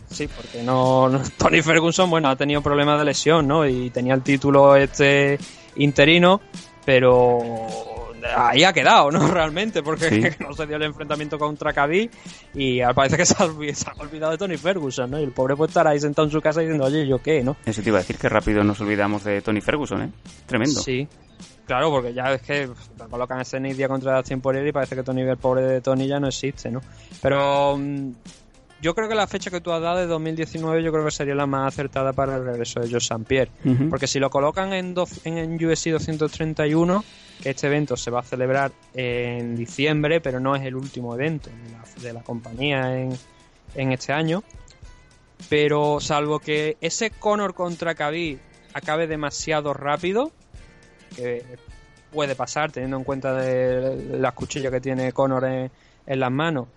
Speaker 2: Sí, porque no, no- Tony Ferguson, bueno, ha tenido problemas de lesión, ¿no? Y tenía el título este interino, pero ahí ha quedado, ¿no? Realmente, porque
Speaker 1: Sí.
Speaker 2: no se dio el enfrentamiento contra Khabib y al parece que se ha, olvi- se ha olvidado de Tony Ferguson, ¿no? Y el pobre puede estar ahí sentado en su casa diciendo, oye, ¿yo qué, no?
Speaker 1: Eso te iba a decir que rápido nos olvidamos de Tony Ferguson, ¿eh? Tremendo.
Speaker 2: Sí. Claro, porque ya es que colocan ese Nidia contra Dustin Poirier y parece que Tony, el pobre de Tony ya no existe, ¿no? Pero mm, yo creo que la fecha que tú has dado de 2019 yo creo que sería la más acertada para el regreso de George St. Pierre. Porque si lo colocan en, do- en, en UFC 231, que este evento se va a celebrar en diciembre, pero no es el último evento de la, de la compañía en, en este año. Pero salvo que ese Conor contra Khabib acabe demasiado rápido, que puede pasar teniendo en cuenta de las cuchillas que tiene Conor en, en las manos,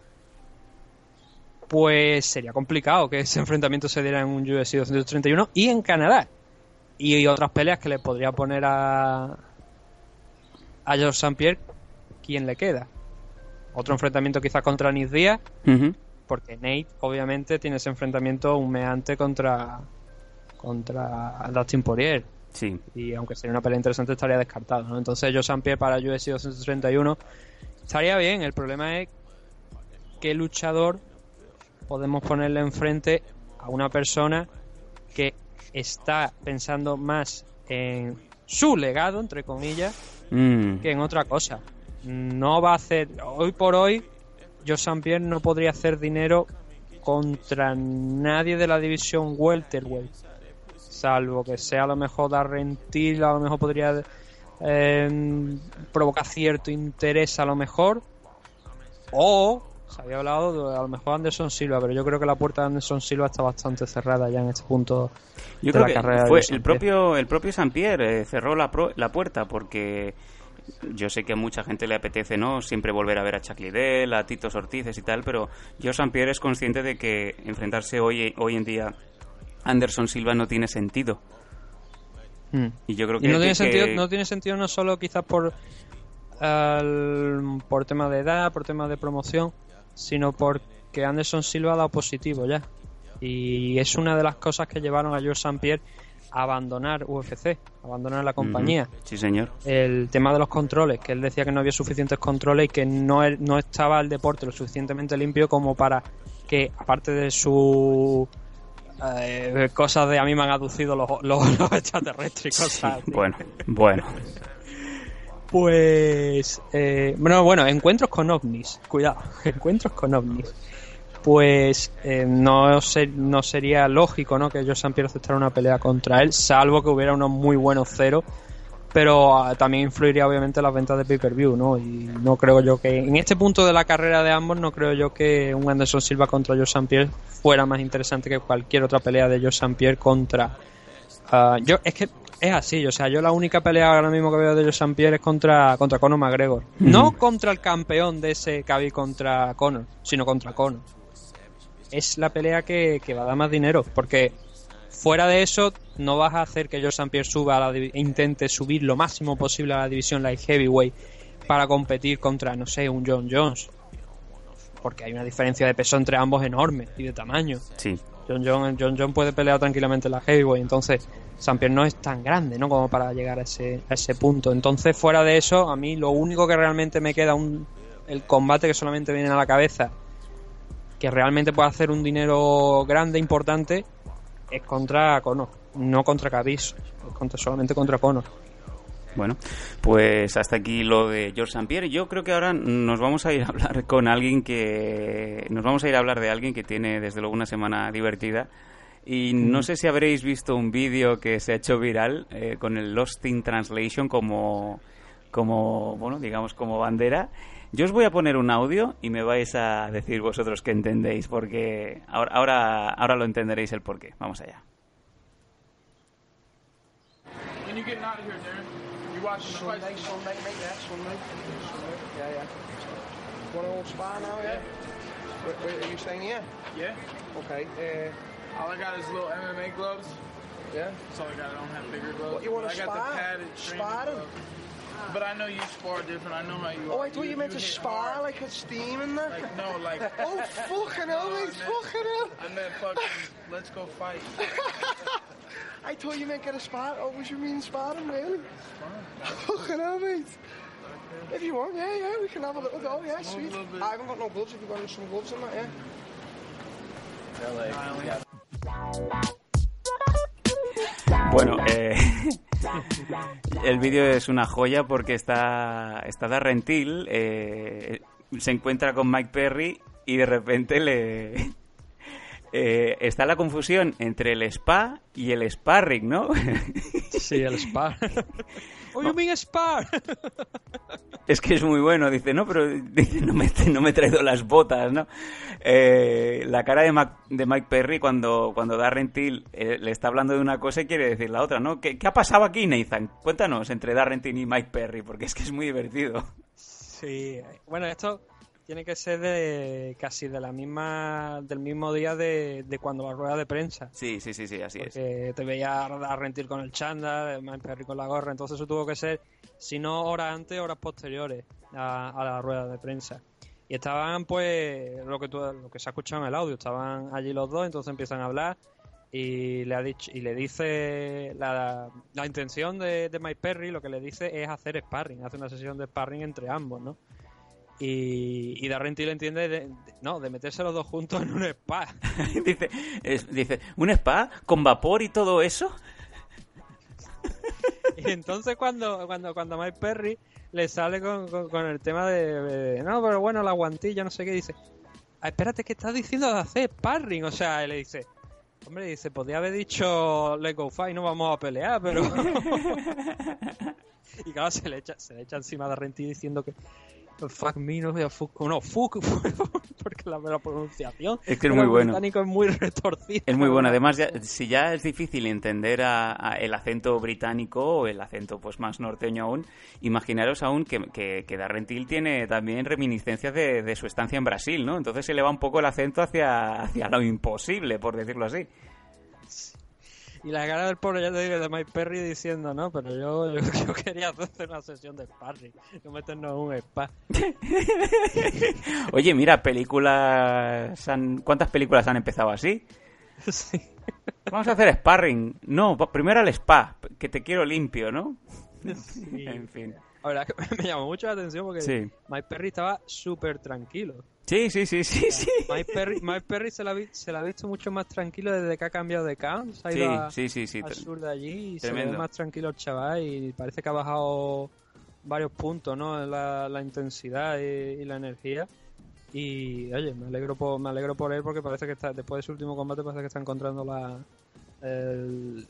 Speaker 2: pues sería complicado que ese enfrentamiento se diera en un UFC 231 y en Canadá. Y otras peleas que le podría poner a a George St. Pierre, ¿quién le queda? Otro enfrentamiento quizás contra Nick Díaz, porque Nate obviamente tiene ese enfrentamiento humeante contra contra Dustin Poirier
Speaker 1: Sí.
Speaker 2: y aunque sería una pelea interesante estaría descartado ¿no? entonces Joe St. Pierre para UFC 231 estaría bien el problema es qué luchador podemos ponerle enfrente a una persona que está pensando más en su legado entre comillas
Speaker 1: Mm.
Speaker 2: que en otra cosa. No va a hacer. Hoy por hoy, St. Pierre no podría hacer dinero contra nadie de la división welterweight. Salvo que sea a lo mejor Darren Till, a lo mejor podría eh, provocar cierto interés, a lo mejor. O se había hablado de a lo mejor Anderson Silva, pero yo creo que la puerta de Anderson Silva está bastante cerrada ya en este punto
Speaker 1: Yo
Speaker 2: de
Speaker 1: creo
Speaker 2: la
Speaker 1: que
Speaker 2: carrera
Speaker 1: fue el propio, el propio San Pierre cerró la, pro- la puerta porque yo sé que a mucha gente le apetece no siempre volver a ver a Chuck Liddell, a Tito Ortiz y tal, pero yo San Pierre es consciente de que enfrentarse hoy, hoy en día a Anderson Silva no tiene sentido.
Speaker 2: Mm.
Speaker 1: Y yo creo que...
Speaker 2: Y no tiene,
Speaker 1: que-
Speaker 2: sentido,
Speaker 1: que-
Speaker 2: no tiene sentido no solo quizás por al- por tema de edad, por tema de promoción, sino porque Anderson Silva ha dado positivo ya. Y es una de las cosas que llevaron a George St. Pierre a abandonar UFC, a abandonar la compañía.
Speaker 1: Sí, señor.
Speaker 2: El tema de los controles, que él decía que no había suficientes controles y que no, er- no estaba el deporte lo suficientemente limpio como para que, aparte de su eh, cosas de a mí me han aducido los, los, los extraterrestres y cosas.
Speaker 1: Bueno, bueno.
Speaker 2: Pues. Eh, bueno, bueno, encuentros con ovnis. Cuidado, encuentros con ovnis. Pues eh, no, no sería lógico ¿no? que St. Pierre aceptara una pelea contra él, salvo que hubiera unos muy buenos ceros. Pero ah, también influiría obviamente las ventas de pay-per-view, ¿no? Y no creo yo que. En este punto de la carrera de ambos, no creo yo que un Anderson Silva contra Joe St. Pierre fuera más interesante que cualquier otra pelea de Joe St. Pierre contra. ah, yo, es que es así, o sea, yo la única pelea ahora mismo que veo de Joe. Pierre es contra, contra Conor McGregor. No contra el campeón de ese Khabib contra Conor, sino contra Conor. Es la pelea que, que va a dar más dinero, porque fuera de eso no vas a hacer que Joe. Pierre suba a la intente subir lo máximo posible a la división light heavyweight para competir contra, no sé, un John Jones. Porque hay una diferencia de peso entre ambos enorme y de tamaño.
Speaker 1: Sí.
Speaker 2: John John, John John puede pelear tranquilamente en la heavyweight, entonces St. Pierre no es tan grande, ¿no? Como para llegar a ese, a ese punto. Entonces, fuera de eso, a mí lo único que realmente me queda, un, el combate que solamente viene a la cabeza, que realmente puede hacer un dinero grande, importante, es contra Conor, no contra Khabib, es contra, solamente contra Conor.
Speaker 1: Bueno, pues hasta aquí lo de George St. Pierre. Yo creo que ahora nos vamos a ir a hablar con alguien que... Nos vamos a ir a hablar de alguien que tiene desde luego una semana divertida. Y no sé si habréis visto un vídeo que se ha hecho viral eh, con el Lost in Translation como, como, bueno, digamos como bandera. Yo os voy a poner un audio y me vais a decir vosotros que entendéis, porque ahora, ahora, ahora lo entenderéis el porqué. Vamos allá.
Speaker 6: When you getting out of here, Darren? You watching the fight?
Speaker 4: Sunday, Sunday, mate, yeah, Sunday. Sunday, yeah, yeah. Want to old spa now, yeah? Where, where, are you staying here?
Speaker 6: Yeah.
Speaker 4: Okay,
Speaker 6: All I got is little MMA gloves.
Speaker 4: yeah.
Speaker 6: That's all I got. I don't have bigger gloves.
Speaker 4: What, you want
Speaker 6: But
Speaker 4: to
Speaker 6: I got
Speaker 4: spar?
Speaker 6: the padded training gloves. But I know you spar different. I know how you
Speaker 4: Oh,
Speaker 6: are.
Speaker 4: I thought you, meant to spar,
Speaker 6: hard.
Speaker 4: like a steam and that.
Speaker 6: Like, no, like.
Speaker 4: oh, fucking hell, mate, fucking hell.
Speaker 6: I meant fucking, let's go fight.
Speaker 4: I thought you meant get a spar. Oh, what you mean sparring, really? Fucking hell, mate. If you want, yeah, yeah, we can have a little go, yeah, sweet. I haven't got no gloves, if you've got some gloves and that, yeah.
Speaker 6: I only have
Speaker 1: Bueno, eh, el vídeo es una joya porque está, está Darrentil, eh, se encuentra con Mike Perry y de repente le... eh, está la confusión entre el spa y el sparring, ¿no?
Speaker 2: Sí, el Spar. oh, you mean Spar?
Speaker 1: Es que es muy bueno, dice, no, pero dice, no, me, no me he traído las botas, ¿no? Eh, la cara de, Mac- de Mike Perry cuando, cuando Darren Till eh, le está hablando de una cosa y quiere decir la otra, ¿no? ¿Qué, qué ha pasado aquí, Nathan? Cuéntanos entre Darren Till y Mike Perry, porque es que es muy divertido.
Speaker 2: Sí, bueno, esto tiene que ser de casi de la misma del mismo día de, de cuando la rueda de prensa.
Speaker 1: Sí, sí, sí, sí, así es.
Speaker 2: Porque te veía a rentir con el chándal, Mike Perry con la gorra, entonces eso tuvo que ser, si no horas antes, horas posteriores a, a la rueda de prensa. Y estaban, pues, lo que, tú- lo que se ha escuchado en el audio, estaban allí los dos, entonces empiezan a hablar y le ha dicho y le dice la, la intención de, de Mike Perry, lo que le dice es hacer sparring, hacer una sesión de sparring entre ambos, ¿no? Y, y Darren Till entiende de, de- no, de meterse los dos juntos en un spa.
Speaker 1: dice, es- dice, ¿un spa con vapor y todo eso?
Speaker 2: Y entonces cuando, cuando, cuando Mike Perry le sale con, con- con el tema de, de, no, pero bueno, la guantilla, no sé qué, dice, "Ah, espérate, que estás diciendo de hacer sparring? O sea, él le dice, hombre, dice, podría haber dicho let's go fight, no vamos a pelear, pero... y claro, se le echa, se le echa encima de Renti diciendo que fuck me, no, fuck, no, fuck, porque la, la pronunciación
Speaker 1: Es que es muy bueno.
Speaker 2: británicos es muy retorcida.
Speaker 1: Es muy bueno. Además, ya- si ya es difícil entender a- a el acento británico o el acento pues más norteño aún, imaginaros aún que, que, que Darren Till tiene también reminiscencias de, de su estancia en Brasil, ¿no? Entonces se le va un poco el acento hacia, hacia lo imposible, por decirlo así.
Speaker 2: Y la cara del pobre ya te digo de Mike Perry diciendo, no, pero yo, yo, yo quería hacer una sesión de sparring, no meternos en un spa.
Speaker 1: Oye, mira, películas... han- ¿Cuántas películas han empezado así?
Speaker 2: Sí.
Speaker 1: Vamos a hacer sparring. No, primero al spa, que te quiero limpio, ¿no?
Speaker 2: Sí.
Speaker 1: En fin.
Speaker 2: Me llamó mucho la atención porque
Speaker 1: Sí.
Speaker 2: Mike Perry estaba súper tranquilo.
Speaker 1: Sí, sí, sí, sí, sí.
Speaker 2: Mike Perry, Mike Perry se, la vi- se la ha visto mucho más tranquilo desde que ha cambiado de camp. Se ha ido a-
Speaker 1: sí, sí, sí.
Speaker 2: al sur de allí y se
Speaker 1: Tremendo.
Speaker 2: ve más tranquilo el chaval y parece que ha bajado varios puntos, ¿no? En la, la intensidad y, y la energía. Y oye, me alegro por, me alegro por él porque parece que está, después de su último combate parece que está encontrando la el-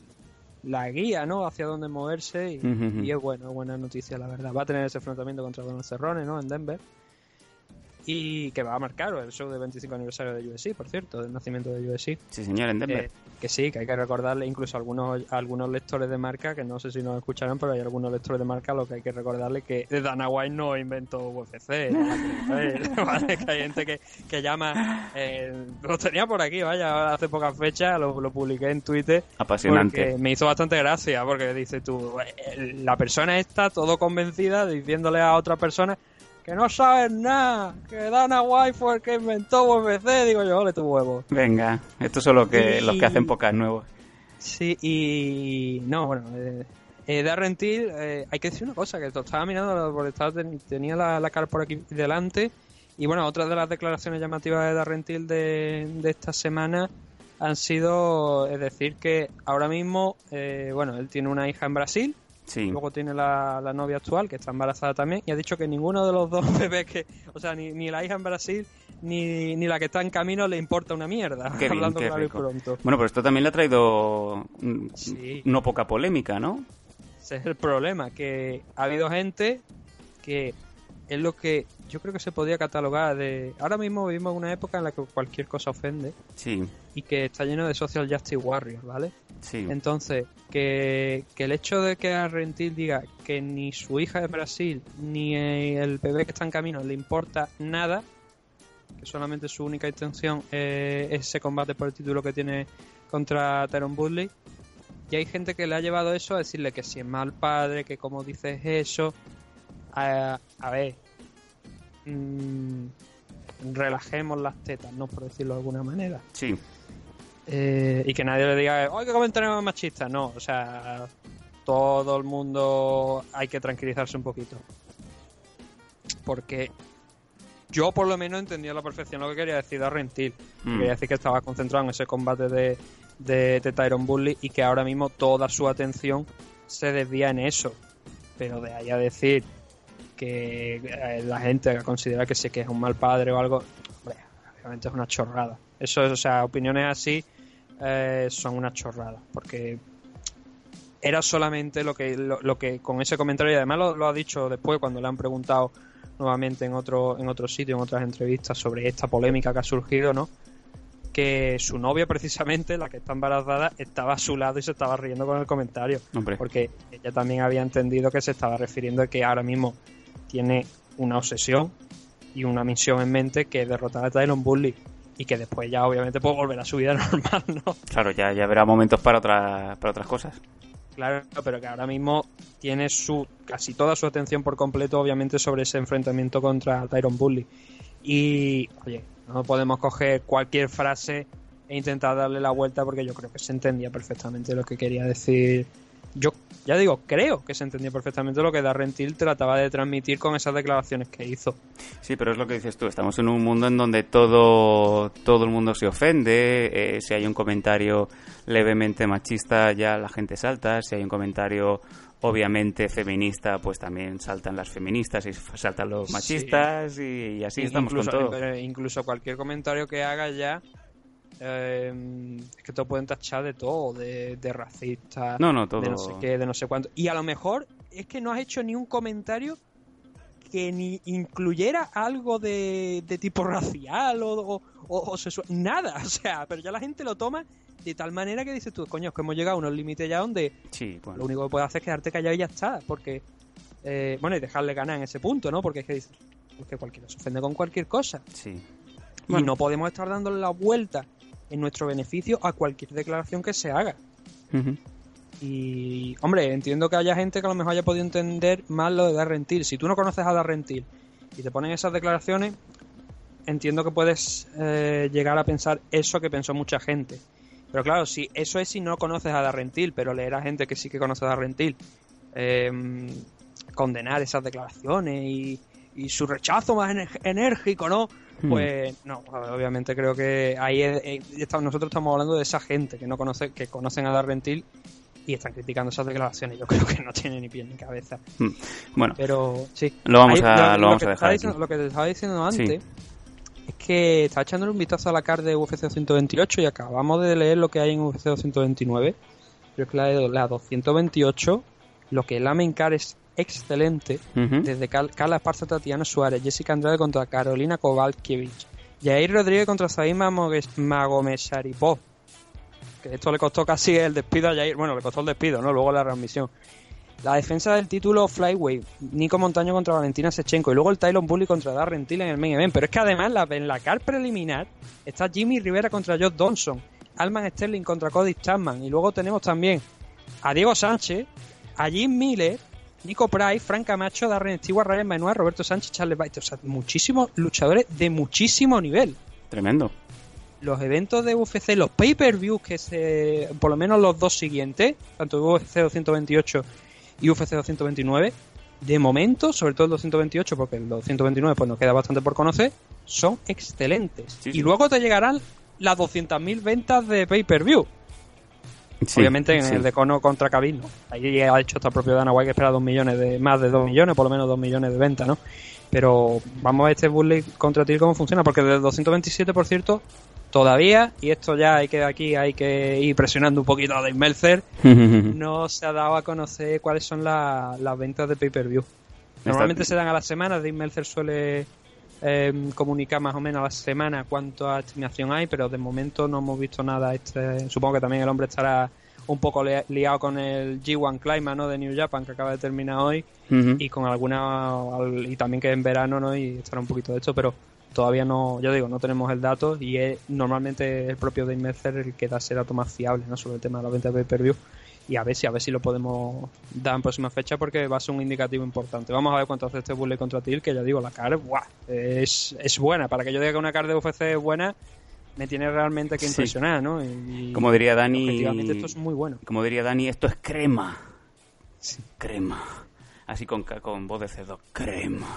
Speaker 2: la guía, ¿no? Hacia dónde moverse y, es bueno, es buena noticia, la verdad. Va a tener ese enfrentamiento contra Donald Cerrone, ¿no? En Denver. Y que va a marcar el show de 25 aniversario de UFC, por cierto, del nacimiento de UFC.
Speaker 1: Sí, señor, en Denver.
Speaker 2: Eh, que sí, que hay que recordarle incluso a algunos, a algunos lectores de marca, que no sé si nos escucharán, pero hay algunos lectores de marca lo que hay que recordarle que Dana White no inventó UFC. ¿vale? ¿Vale? Que hay gente que, que llama... Eh, lo tenía por aquí, vaya, hace pocas fechas, lo, lo publiqué en Twitter.
Speaker 1: Apasionante.
Speaker 2: Me hizo bastante gracia, porque dice tú, eh, la persona está todo convencida diciéndole a otra persona que no sabes nada, que Dana White fue el que inventó UFC. Digo yo, ole tu huevo.
Speaker 1: Venga, estos son los que,
Speaker 2: Y-
Speaker 1: los que hacen pocas nuevos.
Speaker 2: Sí, y no, bueno, eh, eh, Darren Till, eh, hay que decir una cosa, que lo estaba mirando, porque estaba, ten- tenía la, la cara por aquí delante, y bueno, otra de las declaraciones llamativas de Darren Till de, de esta semana han sido, es decir, que ahora mismo, eh, bueno, él tiene una hija en Brasil,
Speaker 1: Sí.
Speaker 2: luego tiene la, la novia actual, que está embarazada también, y ha dicho que ninguno de los dos bebés que, o sea, ni, ni la hija en Brasil, ni, ni la que está en camino le importa una mierda,
Speaker 1: Qué bien,
Speaker 2: hablando
Speaker 1: qué
Speaker 2: claro y
Speaker 1: rico.
Speaker 2: pronto.
Speaker 1: Bueno, pero esto también le ha traído mm,
Speaker 2: Sí.
Speaker 1: no poca polémica, ¿no?
Speaker 2: Ese es el problema, que ha habido gente que es lo que yo creo que se podría catalogar de... Ahora mismo vivimos en una época en la que cualquier cosa ofende
Speaker 1: Sí,
Speaker 2: y que está lleno de social justice warriors, ¿vale?
Speaker 1: sí.
Speaker 2: Entonces, que, que el hecho de que a Rentil diga que ni su hija de Brasil ni el bebé que está en camino le importa nada, que solamente su única intención eh, es ese combate por el título que tiene contra Tyron Woodley, y hay gente que le ha llevado eso a decirle que si es mal padre, que como dices eso, a, a ver, mm, relajemos las tetas, ¿no? Por decirlo de alguna manera.
Speaker 1: Sí,
Speaker 2: Eh, y que nadie le diga, ¡ay, qué comentario más machista! No, o sea, todo el mundo hay que tranquilizarse un poquito. Porque yo por lo menos entendía a la perfección lo que quería decir Darrentil.
Speaker 1: Mm.
Speaker 2: Quería decir que estaba concentrado en ese combate de, de, de Tyron Bully y que ahora mismo toda su atención se desvía en eso. Pero de ahí a decir que eh, la gente considera que sí que es un mal padre o algo, hombre, obviamente es una chorrada. Eso es, o sea, opiniones así eh, son una chorrada, porque era solamente lo que, lo, lo que con ese comentario, y además lo, lo ha dicho después cuando le han preguntado nuevamente en otro, en otro sitio, en otras entrevistas sobre esta polémica que ha surgido, ¿no? Que su novia, precisamente, la que está embarazada, estaba a su lado y se estaba riendo con el comentario.
Speaker 1: Hombre.
Speaker 2: Porque ella también había entendido que se estaba refiriendo a que ahora mismo tiene una obsesión y una misión en mente que es derrotar a Tyron Bully y que después ya obviamente puede volver a su vida normal, ¿no?
Speaker 1: Claro, ya, ya habrá momentos para, otras para otras cosas.
Speaker 2: Claro, pero que ahora mismo tiene su casi toda su atención por completo, obviamente, sobre ese enfrentamiento contra Tyron Bully. Y, oye, no podemos coger cualquier frase e intentar darle la vuelta porque yo creo que se entendía perfectamente lo que quería decir. Yo, ya digo, creo que se entendía perfectamente lo que Darren Till trataba de transmitir con esas declaraciones que hizo.
Speaker 1: Sí, pero es lo que dices tú. Estamos en un mundo en donde todo, todo el mundo se ofende. eh, si hay un comentario levemente machista, ya la gente salta. Si hay un comentario obviamente feminista, pues también saltan las feministas y saltan los
Speaker 2: Sí.
Speaker 1: machistas. Y, y así estamos
Speaker 2: incluso,
Speaker 1: con todo.
Speaker 2: pero incluso cualquier comentario que haga ya eh, es que te pueden tachar de todo, de, de racista,
Speaker 1: No, no, todo-
Speaker 2: de no sé qué, de no sé cuánto. Y a lo mejor es que no has hecho ni un comentario que ni incluyera algo de, de tipo racial o, o- o- o sexual, nada, o sea, pero ya la gente lo toma de tal manera que dices tú, coño, es que hemos llegado a unos límites ya donde
Speaker 1: Sí, bueno.
Speaker 2: lo único que puedes hacer es quedarte callado y ya está, porque, eh, bueno, y dejarle ganar en ese punto, ¿no? Porque es que dices, es que cualquiera se ofende con cualquier cosa.
Speaker 1: Sí.
Speaker 2: Y
Speaker 1: Bueno.
Speaker 2: no podemos estar dándole la vuelta en nuestro beneficio a cualquier declaración que se haga. Y, hombre, entiendo que haya gente que a lo mejor haya podido entender mal lo de Darren Till. Si tú no conoces a Darren Till y te ponen esas declaraciones, entiendo que puedes eh, llegar a pensar eso que pensó mucha gente. Pero claro, si eso es si no conoces a Darren Till, pero leer a gente que sí que conoce a Darren Till, eh, condenar esas declaraciones y, y su rechazo más enérgico, ¿no?
Speaker 1: Hmm.
Speaker 2: Pues no, obviamente creo que ahí es- eh, nosotros estamos hablando de esa gente que no conoce, que conocen a Darren Till y están criticando esas declaraciones. Yo creo que no tiene ni pie ni cabeza.
Speaker 1: Mm. Bueno,
Speaker 2: Pero sí.
Speaker 1: Lo vamos
Speaker 2: Ahí,
Speaker 1: a- lo vamos
Speaker 2: que
Speaker 1: a dejar
Speaker 2: estaba
Speaker 1: aquí.
Speaker 2: diciendo- lo que te estaba diciendo
Speaker 1: Sí.
Speaker 2: antes es que estaba echándole un vistazo a la card de UFC 228 y acabamos de leer lo que hay en UFC 229. Creo que la, de- la 228, lo que es la main card es excelente. Desde Cal- Carla Esparza, Tatiana Suárez, Jessica Andrade contra Carolina Kovalkiewicz, Jair Rodríguez contra Saima Magomesaripov. Que esto le costó casi el despido a Jair. Bueno, le costó el despido, ¿no? Luego la transmisión. La defensa del título Flyweight, Nico Montaño contra Valentina Sechenko y luego el Tylon Bully contra Darren Till en el main event. Pero es que además la, en la car preliminar está Jimmy Rivera contra Josh Donson, Alman Sterling contra Cody Chapman y luego tenemos también a Diego Sánchez, a Jim Miller, Nico Price, Frank Camacho, Darren Stewart, Ryan Manuel, Roberto Sánchez, Charles Bates. O sea, muchísimos luchadores de muchísimo nivel
Speaker 1: Tremendo.
Speaker 2: los eventos de UFC, los pay-per-views que se, por lo menos los dos siguientes, tanto UFC 228 y UFC 229, de momento, sobre todo el 228, porque el 229 pues nos queda bastante por conocer, son excelentes.
Speaker 1: Sí,
Speaker 2: y luego te llegarán las 200.000 ventas de pay-per-view.
Speaker 1: Sí,
Speaker 2: Obviamente en el de Cono contra Khabib, ¿no? Ahí ha hecho hasta el propio Dana White que espera 2 millones de, más de 2 millones, por lo menos 2 millones de ventas, ¿no? Pero vamos a ver este Bully contra Till cómo funciona, porque desde el 227, por cierto, todavía, y esto ya hay que aquí hay que ir presionando un poquito a Dave Meltzer, no se ha dado a conocer cuáles son la- las ventas de pay-per-view. Normalmente se dan a las semanas, Dave Meltzer suele eh, comunicar más o menos a la semana cuánta estimación hay, pero de momento no hemos visto nada. Este, supongo que también el hombre estará un poco li- liado con el G1 Climax ¿no? de New Japan que acaba de terminar hoy y con alguna al- y también que en verano no y estará un poquito de esto pero todavía no yo digo no tenemos el dato y es normalmente el propio Dave Meltzer el que da ese dato más fiable ¿no? sobre el tema de la venta de pay-per-view y a ver si a ver si lo podemos dar en próxima fecha porque va a ser un indicativo importante vamos a ver cuánto hace este Bullet contra Til que ya digo la car ¡buah! es, es buena para que yo diga que una car de UFC es buena me tiene realmente que
Speaker 1: Sí.
Speaker 2: impresionar ¿no? Y-
Speaker 1: Como diría Dani.
Speaker 2: esto es muy bueno
Speaker 1: Como diría Dani, esto es crema. Crema. Así con, con voz de cerdo. Crema.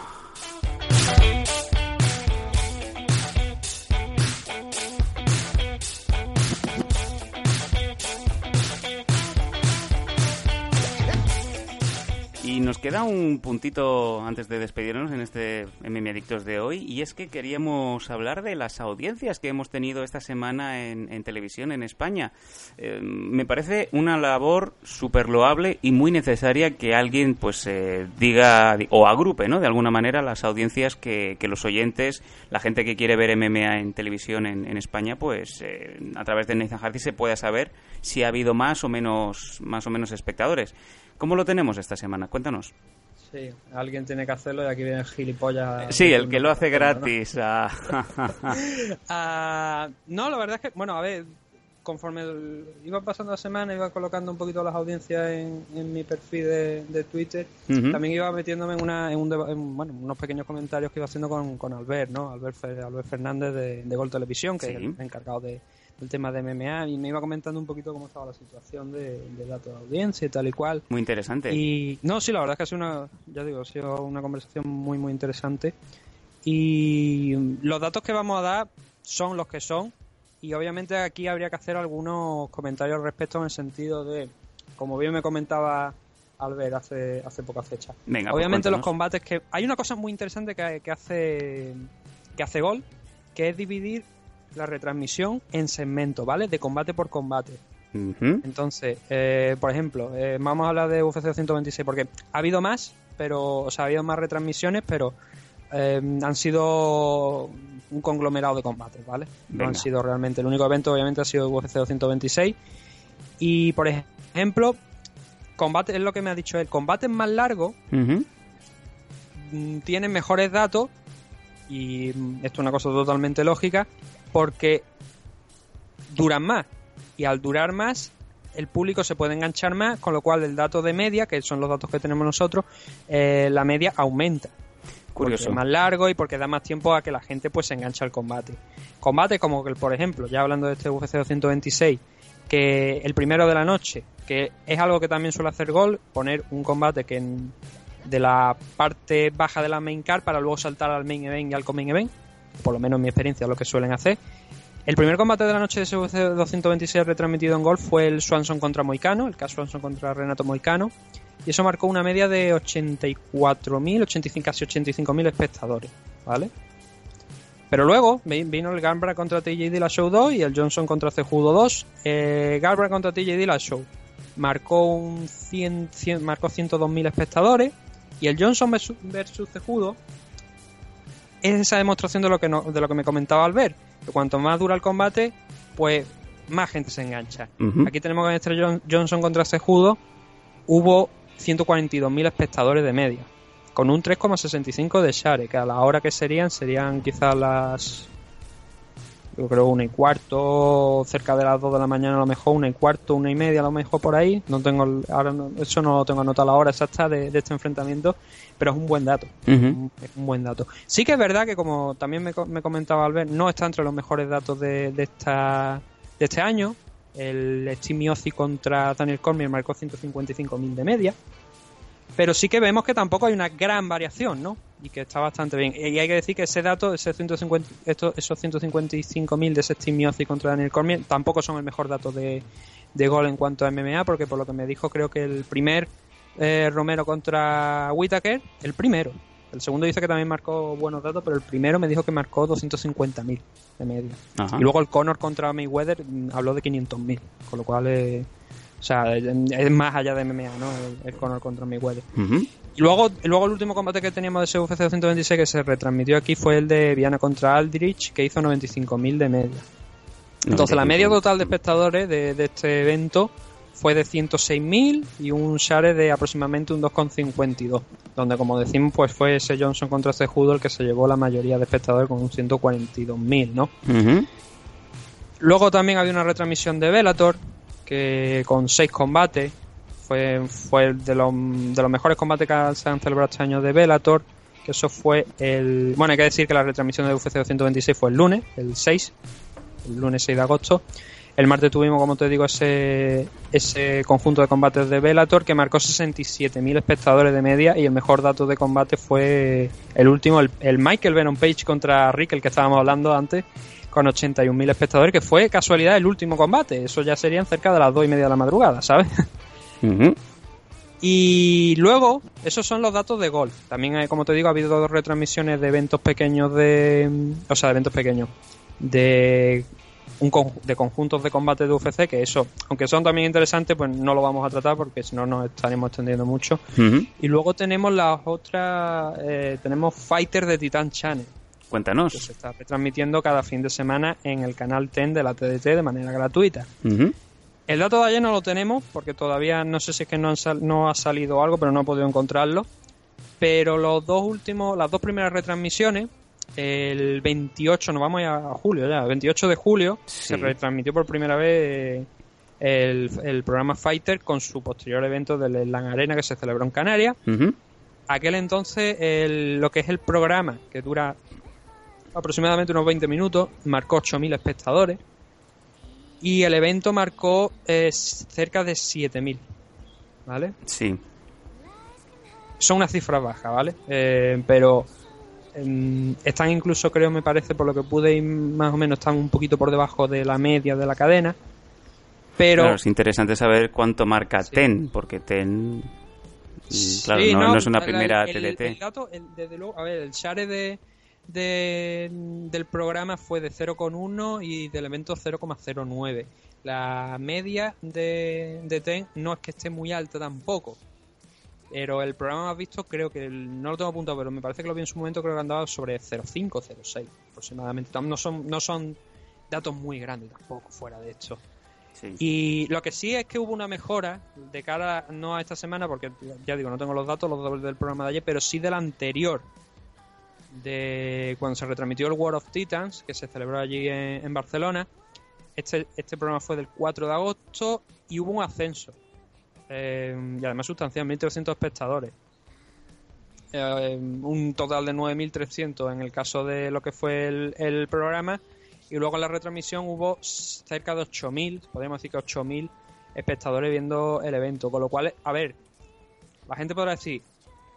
Speaker 1: Y nos queda un puntito antes de despedirnos en este MM Adictos de hoy, y es que queríamos hablar de las audiencias que hemos tenido esta semana en, televisión en España. Eh, me parece una labor súper loable y muy necesaria que alguien pues eh, diga o agrupe, ¿no? De alguna manera las audiencias que, que los oyentes, la gente que quiere ver MMA en televisión en, en España, pues eh, a través de Nathan Hardy se pueda saber si ha habido más o menos más o menos espectadores. ¿Cómo lo tenemos esta semana? Cuéntanos.
Speaker 2: Sí, alguien tiene que hacerlo y aquí viene el gilipollas.
Speaker 1: Sí, el que lo hace gratis. ah.
Speaker 2: Ah, no, la verdad es que, bueno, a ver, conforme iba pasando la semana, iba colocando un poquito las audiencias en, en mi perfil de, de Twitter. También iba metiéndome en, una, en, un en, bueno, unos pequeños comentarios que iba haciendo con, con Albert, ¿no? Albert, Albert Fernández de, de Gol Televisión, que
Speaker 1: Sí.
Speaker 2: es el encargado de, del tema de MMA, y me iba comentando un poquito cómo estaba la situación de, de datos de audiencia y tal y cual.
Speaker 1: Muy interesante.
Speaker 2: Y no, sí, la verdad es que ha sido una, ya digo, ha sido una conversación muy, muy interesante. Y los datos que vamos a dar son los que son. Y obviamente aquí habría que hacer algunos comentarios al respecto en el sentido de, como bien me comentaba Albert hace, hace poca fecha.
Speaker 1: Venga, pues
Speaker 2: obviamente los combates que... Hay una cosa muy interesante que, que hace que hace Gol, que es dividir la retransmisión en segmentos, ¿vale? De combate por combate. Entonces, eh, por ejemplo, eh, vamos a hablar de UFC 226 porque ha habido más, pero, o sea, ha habido más retransmisiones, pero eh, han sido un conglomerado de combates, ¿vale? No han sido realmente. El único evento, obviamente, ha sido UFC 226. Y, por ejemplo, combate, es lo que me ha dicho él, combates más largos tienen mejores datos y esto es una cosa totalmente lógica porque duran más. Y al durar más el público se puede enganchar más con lo cual el dato de media que son los datos que tenemos nosotros eh, la media aumenta. Porque
Speaker 1: Curioso.
Speaker 2: es más largo y porque da más tiempo a que la gente pues se enganche al combate. Combate como que por ejemplo ya hablando de este UFC 226 que el primero de la noche que es algo que también suele hacer Gol poner un combate que en- de la parte baja de la main card para luego saltar al main event y al co-main event por lo menos en mi experiencia lo que suelen hacer el primer combate de la noche de UFC 226 retransmitido en Golf fue el Swanson contra Moicano, el caso Swanson contra Renato Moicano, y eso marcó una media de 84.000, 85, casi 85.000 espectadores, ¿vale? Pero luego vi- vino el Garbrandt contra TJ Dillashaw 2 y el Johnson contra Cejudo 2. Eh, Garbrandt contra TJ marcó un 100, 100 marcó 102.000 espectadores y el Johnson versus Cejudo es esa demostración de lo que no- de lo que me comentaba Albert, que cuanto más dura el combate, pues más gente se engancha. Aquí tenemos que John- Johnson contra Cejudo hubo 142.000 espectadores de media, con un 3,65 de share, que a la hora que serían, serían quizás las. Yo creo una y cuarto, cerca de las 2 de la mañana a lo mejor, una y cuarto, una y media a lo mejor por ahí. No tengo ahora no- eso no lo tengo anotado la hora exacta de, de este enfrentamiento, pero es un buen dato. Es un buen dato. Sí que es verdad que, como también me, me comentaba Albert, no está entre los mejores datos de, de, esta, de este año. El Miocic contra Daniel Cormier marcó 155.000 de media. Pero sí que vemos que tampoco hay una gran variación, ¿no? Y que está bastante bien. Y hay que decir que ese dato, ese 150, estos, esos 155.000 de Steve Miocic contra Daniel Cormier, tampoco son el mejor dato de, de gol en cuanto a MMA, porque por lo que me dijo, creo que el primer eh, Romero contra Whitaker, el primero. El segundo dice que también marcó buenos datos, pero el primero me dijo que marcó 250.000 de media.
Speaker 1: Ajá.
Speaker 2: Y luego el Conor contra Mayweather mm, habló de 500.000, con lo cual, eh, o sea, es más allá de MMA, ¿no? El, el Conor contra Mayweather.
Speaker 1: Ujú.
Speaker 2: Y luego, y luego el último combate que teníamos de ese UFC 226 que se retransmitió aquí fue el de Viana contra Aldrich, que hizo 95.000 de media. Entonces la media total de espectadores de, de este evento fue de 106.000 y un share de aproximadamente un 2,52. Donde, como decimos, pues fue ese Johnson contra ese Judo el que se llevó la mayoría de espectadores con un 142.000, ¿no?
Speaker 1: Ujú.
Speaker 2: Luego también había una retransmisión de Bellator que con seis combates fue, fue de, los, de los mejores combates que se han celebrado este año de Bellator. Que eso fue el. Bueno, hay que decir que la retransmisión de UFC 226 fue el lunes, el 6, el lunes 6 de agosto. El martes tuvimos, como te digo, ese, ese conjunto de combates de Bellator que marcó 67.000 espectadores de media y el mejor dato de combate fue el último, el, el Michael Venom Page contra Rick, el que estábamos hablando antes, con 81.000 espectadores, que fue casualidad el último combate. Eso ya serían cerca de las 2 y media de la madrugada, ¿sabes? Y luego, esos son los datos de golf. También, hay, como te digo, ha habido dos retransmisiones de eventos pequeños de... O sea, de eventos pequeños. De, un con- de conjuntos de combate de UFC, que eso, aunque son también interesantes, pues no lo vamos a tratar porque si no nos estaremos extendiendo mucho. Y luego tenemos las otras... eh, tenemos Fighter de Titan Channel, que
Speaker 1: Cuéntanos.
Speaker 2: se está retransmitiendo cada fin de semana en el canal 10 de la TDT de manera gratuita. El dato de ayer no lo tenemos porque todavía no sé si es que no, han sal- no ha salido algo, pero no he podido encontrarlo. Pero los dos últimos, las dos primeras retransmisiones, el 28, nos vamos ya a julio ya, el 28 de julio
Speaker 1: Sí.
Speaker 2: se retransmitió por primera vez el, el programa Fighter con su posterior evento del Slam Arena que se celebró en Canarias. Aquel entonces, el- lo que es el programa, que dura aproximadamente unos 20 minutos, marcó 8.000 espectadores. Y el evento marcó eh, cerca de 7.000. ¿Vale?
Speaker 1: Sí.
Speaker 2: Son unas cifras bajas, ¿vale? Eh, pero em, están incluso, creo, me parece, por lo que pude ir más o menos, están un poquito por debajo de la media de la cadena. Pero
Speaker 1: Claro, es interesante saber cuánto marca
Speaker 2: Sí.
Speaker 1: TEN, porque TEN. Claro,
Speaker 2: Sí,
Speaker 1: no, no es una primera
Speaker 2: el,
Speaker 1: TDT.
Speaker 2: El dato, desde luego, a ver, el share de, de- del programa fue de 0,1 y del evento 0,09. La media de, de TEN no es que esté muy alta tampoco. Pero el programa más visto, creo que el- no lo tengo apuntado, pero me parece que lo vi en su momento, creo que andaba sobre 0,5, 0,6 aproximadamente. No son, no son datos muy grandes tampoco fuera de esto.
Speaker 1: Sí.
Speaker 2: Y lo que sí es que hubo una mejora de cara no a esta semana, porque ya digo, no tengo los datos, los del programa de ayer, pero sí del anterior, de cuando se retransmitió el War of Titans, que se celebró allí en, Barcelona. Este, este programa fue del 4 de agosto y hubo un ascenso. Eh, y además sustancial, 1.300 espectadores. Eh, un total de 9.300 en el caso de lo que fue el, programa. Y luego en la retransmisión hubo cerca de 8.000, podríamos decir que 8.000 espectadores viendo el evento. Con lo cual, a ver, la gente podrá decir,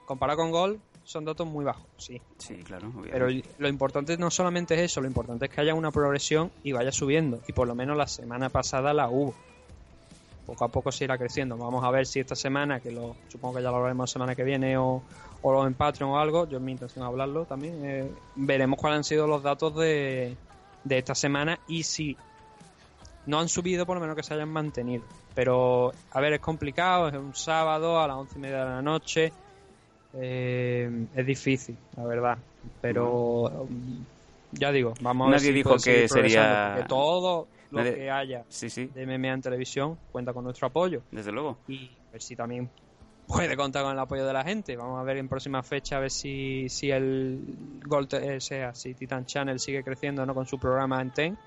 Speaker 2: comparado con Gol, son datos muy bajos, sí.
Speaker 1: Sí, claro. obviamente.
Speaker 2: Pero lo importante no solamente es eso, lo importante es que haya una progresión y vaya subiendo. Y por lo menos la semana pasada la hubo. Poco a poco se irá creciendo. Vamos a ver si esta semana, que lo supongo que ya lo hablaremos la semana que viene o, o en Patreon o algo, yo es mi intención hablarlo también, eh, veremos cuáles han sido los datos de, de esta semana y si no han subido, por lo menos que se hayan mantenido. Pero, a ver, es complicado, es un sábado a las once y media de la noche. Eh, es difícil, la verdad. Pero um, ya digo, vamos a ver
Speaker 1: Nadie
Speaker 2: si
Speaker 1: dijo que sería-
Speaker 2: todo lo
Speaker 1: Nadie-
Speaker 2: que haya
Speaker 1: Sí, sí,
Speaker 2: de MMA en televisión cuenta con nuestro apoyo
Speaker 1: desde luego.
Speaker 2: y a ver si también puede contar con el apoyo de la gente. Vamos a ver en próxima fecha a ver si, si el Gold, eh, sea, si Titan Channel sigue creciendo ¿no? con su programa en TEN.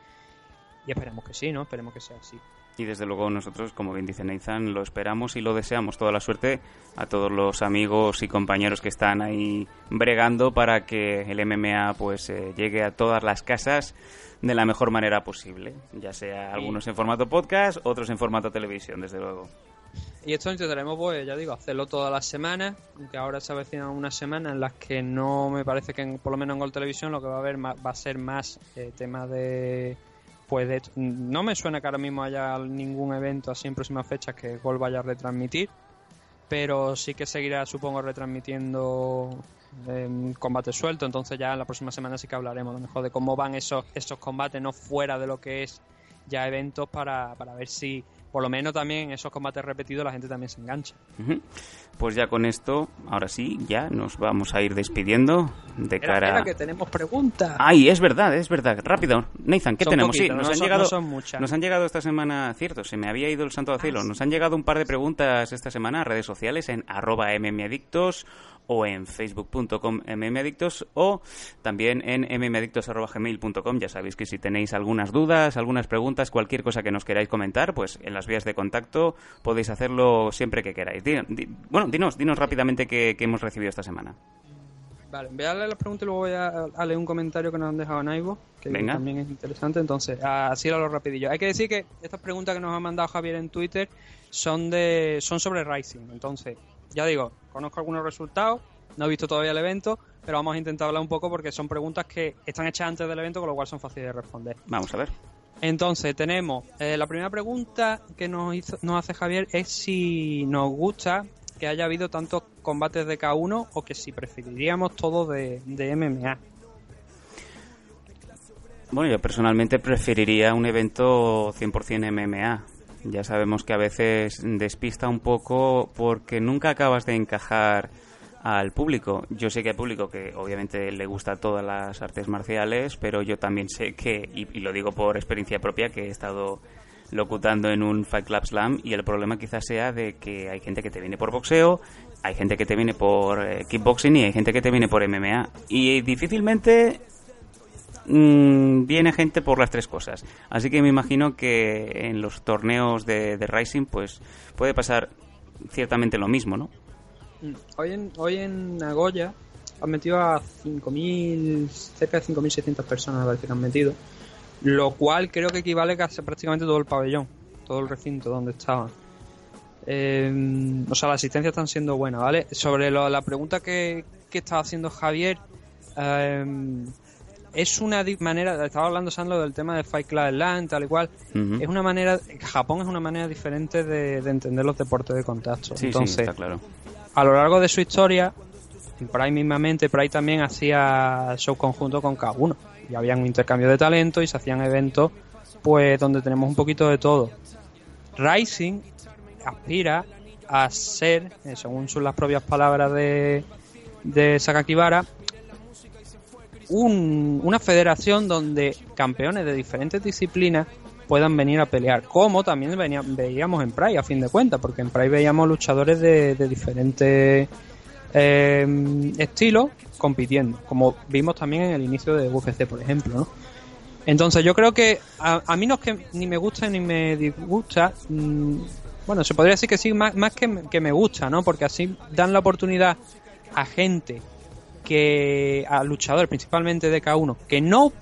Speaker 2: Y esperemos que sí, ¿no? Esperemos que sea así.
Speaker 1: Y desde luego nosotros, como bien dice Nathan, lo esperamos y lo deseamos toda la suerte a todos los amigos y compañeros que están ahí bregando para que el MMA pues eh, llegue a todas las casas de la mejor manera posible, ya sea algunos en formato podcast, otros en formato televisión, desde luego.
Speaker 2: Y esto intentaremos, pues, ya digo, hacerlo todas las semanas, aunque ahora se avecinan unas semanas en las que no me parece que, en- por lo menos en Gol Televisión, lo que va a haber va a ser más eh, tema de. Pues de, no me suena que ahora mismo haya ningún evento así en próximas fechas que Gol vaya a retransmitir, pero sí que seguirá, supongo, retransmitiendo eh, combate suelto. Entonces, ya en la próxima semana sí que hablaremos a lo mejor de cómo van esos, esos combates, no fuera de lo que es ya eventos, para, para ver si por lo menos también en esos combates repetidos la gente también se engancha.
Speaker 1: Pues ya con esto, ahora sí, ya nos vamos a ir despidiendo de cara...
Speaker 2: espera, que tenemos preguntas.
Speaker 1: Ay, es verdad, es verdad. Rápido, Nathan, ¿qué
Speaker 2: Son
Speaker 1: tenemos? sí, nos
Speaker 2: no
Speaker 1: han
Speaker 2: son-
Speaker 1: llegado,
Speaker 2: no son muchas.
Speaker 1: nos han llegado esta semana, cierto, se me había ido el santo al cielo. Nos han llegado un par de preguntas esta semana a redes sociales en arroba mmadictos o en facebook.com mmadictos o también en mmadictos.gmail.com. Ya sabéis que si tenéis algunas dudas, algunas preguntas, cualquier cosa que nos queráis comentar, pues en las vías de contacto podéis hacerlo siempre que queráis. Di- di- bueno, dinos, dinos rápidamente qué, qué hemos recibido esta semana.
Speaker 2: Vale, voy a leer las preguntas y luego voy a, a leer un comentario que nos han dejado en Ivo, que
Speaker 1: Venga.
Speaker 2: también es interesante. Entonces, así a lo rapidillo. Hay que decir que estas preguntas que nos ha mandado Javier en Twitter son de son sobre Rising. Entonces, ya digo, conozco algunos resultados, no he visto todavía el evento, pero vamos a intentar hablar un poco porque son preguntas que están hechas antes del evento, con lo cual son fáciles de responder.
Speaker 1: Vamos a ver.
Speaker 2: Entonces, tenemos eh, la primera pregunta que nos, hizo- nos hace Javier es si nos gusta que haya habido tantos combates de K1 o que si preferiríamos todo de, de MMA.
Speaker 1: Bueno, yo personalmente preferiría un evento 100% MMA. Ya sabemos que a veces despista un poco porque nunca acabas de encajar al público. Yo sé que hay público que obviamente le gusta todas las artes marciales, pero yo también sé que, y, lo digo por experiencia propia, que he estado locutando en un Fight Club Slam y el problema quizás sea de que hay gente que te viene por boxeo, hay gente que te viene por eh, kickboxing y hay gente que te viene por MMA. Y difícilmente mm, viene gente por las tres cosas. Así que me imagino que en los torneos de, de Rising pues puede pasar ciertamente lo mismo, ¿no?
Speaker 2: Mm, Hoy en, hoy en Nagoya han metido a 5.000, cerca de 5.600 personas me parece que han metido, lo cual creo que equivale a casi prácticamente todo el pabellón, todo el recinto donde estaban. Eh, o sea, la asistencia están siendo buena, ¿vale? Sobre la pregunta que, que estaba haciendo Javier, eh, es una manera, estaba hablando Sandro del tema de Fight Club Land, tal y cual, es una manera, Japón es una manera diferente de, de entender los deportes de contacto.
Speaker 1: Sí,
Speaker 2: Entonces,
Speaker 1: sí, está claro.
Speaker 2: a lo largo de su historia, Pride mismamente, Pride también hacía show conjunto con K1. Y había un intercambio de talento y se hacían eventos pues donde tenemos un poquito de todo. Rising aspira a ser, eh, según son las propias palabras de, de Sakakibara, un- una federación donde campeones de diferentes disciplinas puedan venir a pelear, como también venía- veíamos en Pride a fin de cuentas, porque en Pride veíamos luchadores de, de diferentes eh, estilos compitiendo, como vimos también en el inicio de UFC, por ejemplo, ¿no? Entonces yo creo que a, a mí no es que ni me gusta ni me disgusta, mm, bueno, se podría decir que sí, más, que, que me gusta, ¿no? Porque así dan la oportunidad a gente que, a luchadores principalmente de K1, que no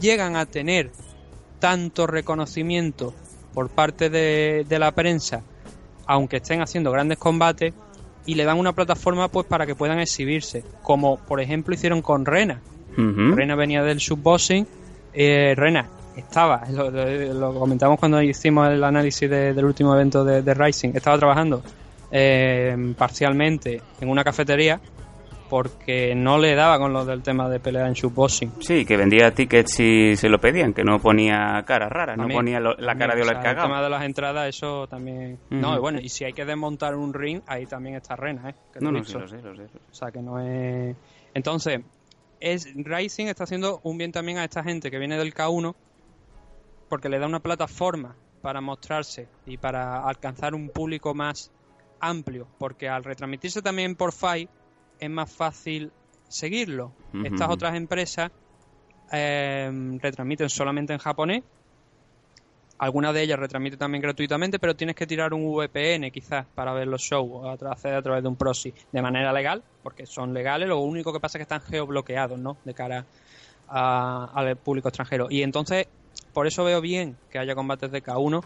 Speaker 2: llegan a tener tanto reconocimiento por parte de, de la prensa, aunque estén haciendo grandes combates, y le dan una plataforma pues para que puedan exhibirse, como por ejemplo hicieron con Rena. Rena venía del subboxing, eh, Rena estaba, lo, lo- lo comentamos cuando hicimos el análisis de- del último evento de, de Rising, estaba trabajando eh, parcialmente en una cafetería porque no le daba con lo del tema de pelea en subboxing.
Speaker 1: Sí, que vendía tickets si se lo pedían, que no ponía cara rara, no ponía lo- la cara de
Speaker 2: también,
Speaker 1: oler
Speaker 2: o sea, El tema de las entradas, eso también... No, y bueno, y si hay que desmontar un ring, ahí también está Rena, ¿eh? Que
Speaker 1: No, no, sí, lo sé, lo sé.
Speaker 2: O sea, que no es... Entonces, es Rising está haciendo un bien también a esta gente que viene del K1 porque le da una plataforma para mostrarse y para alcanzar un público más amplio, porque al retransmitirse también por Fight es más fácil seguirlo. Estas otras empresas eh, retransmiten solamente en japonés. Algunas de ellas retransmiten también gratuitamente, pero tienes que tirar un VPN quizás para ver los shows o hacer a través de un proxy de manera legal, porque son legales. Lo único que pasa es que están geobloqueados, ¿no? De cara a- al público extranjero. Y entonces, por eso veo bien que haya combates de K1.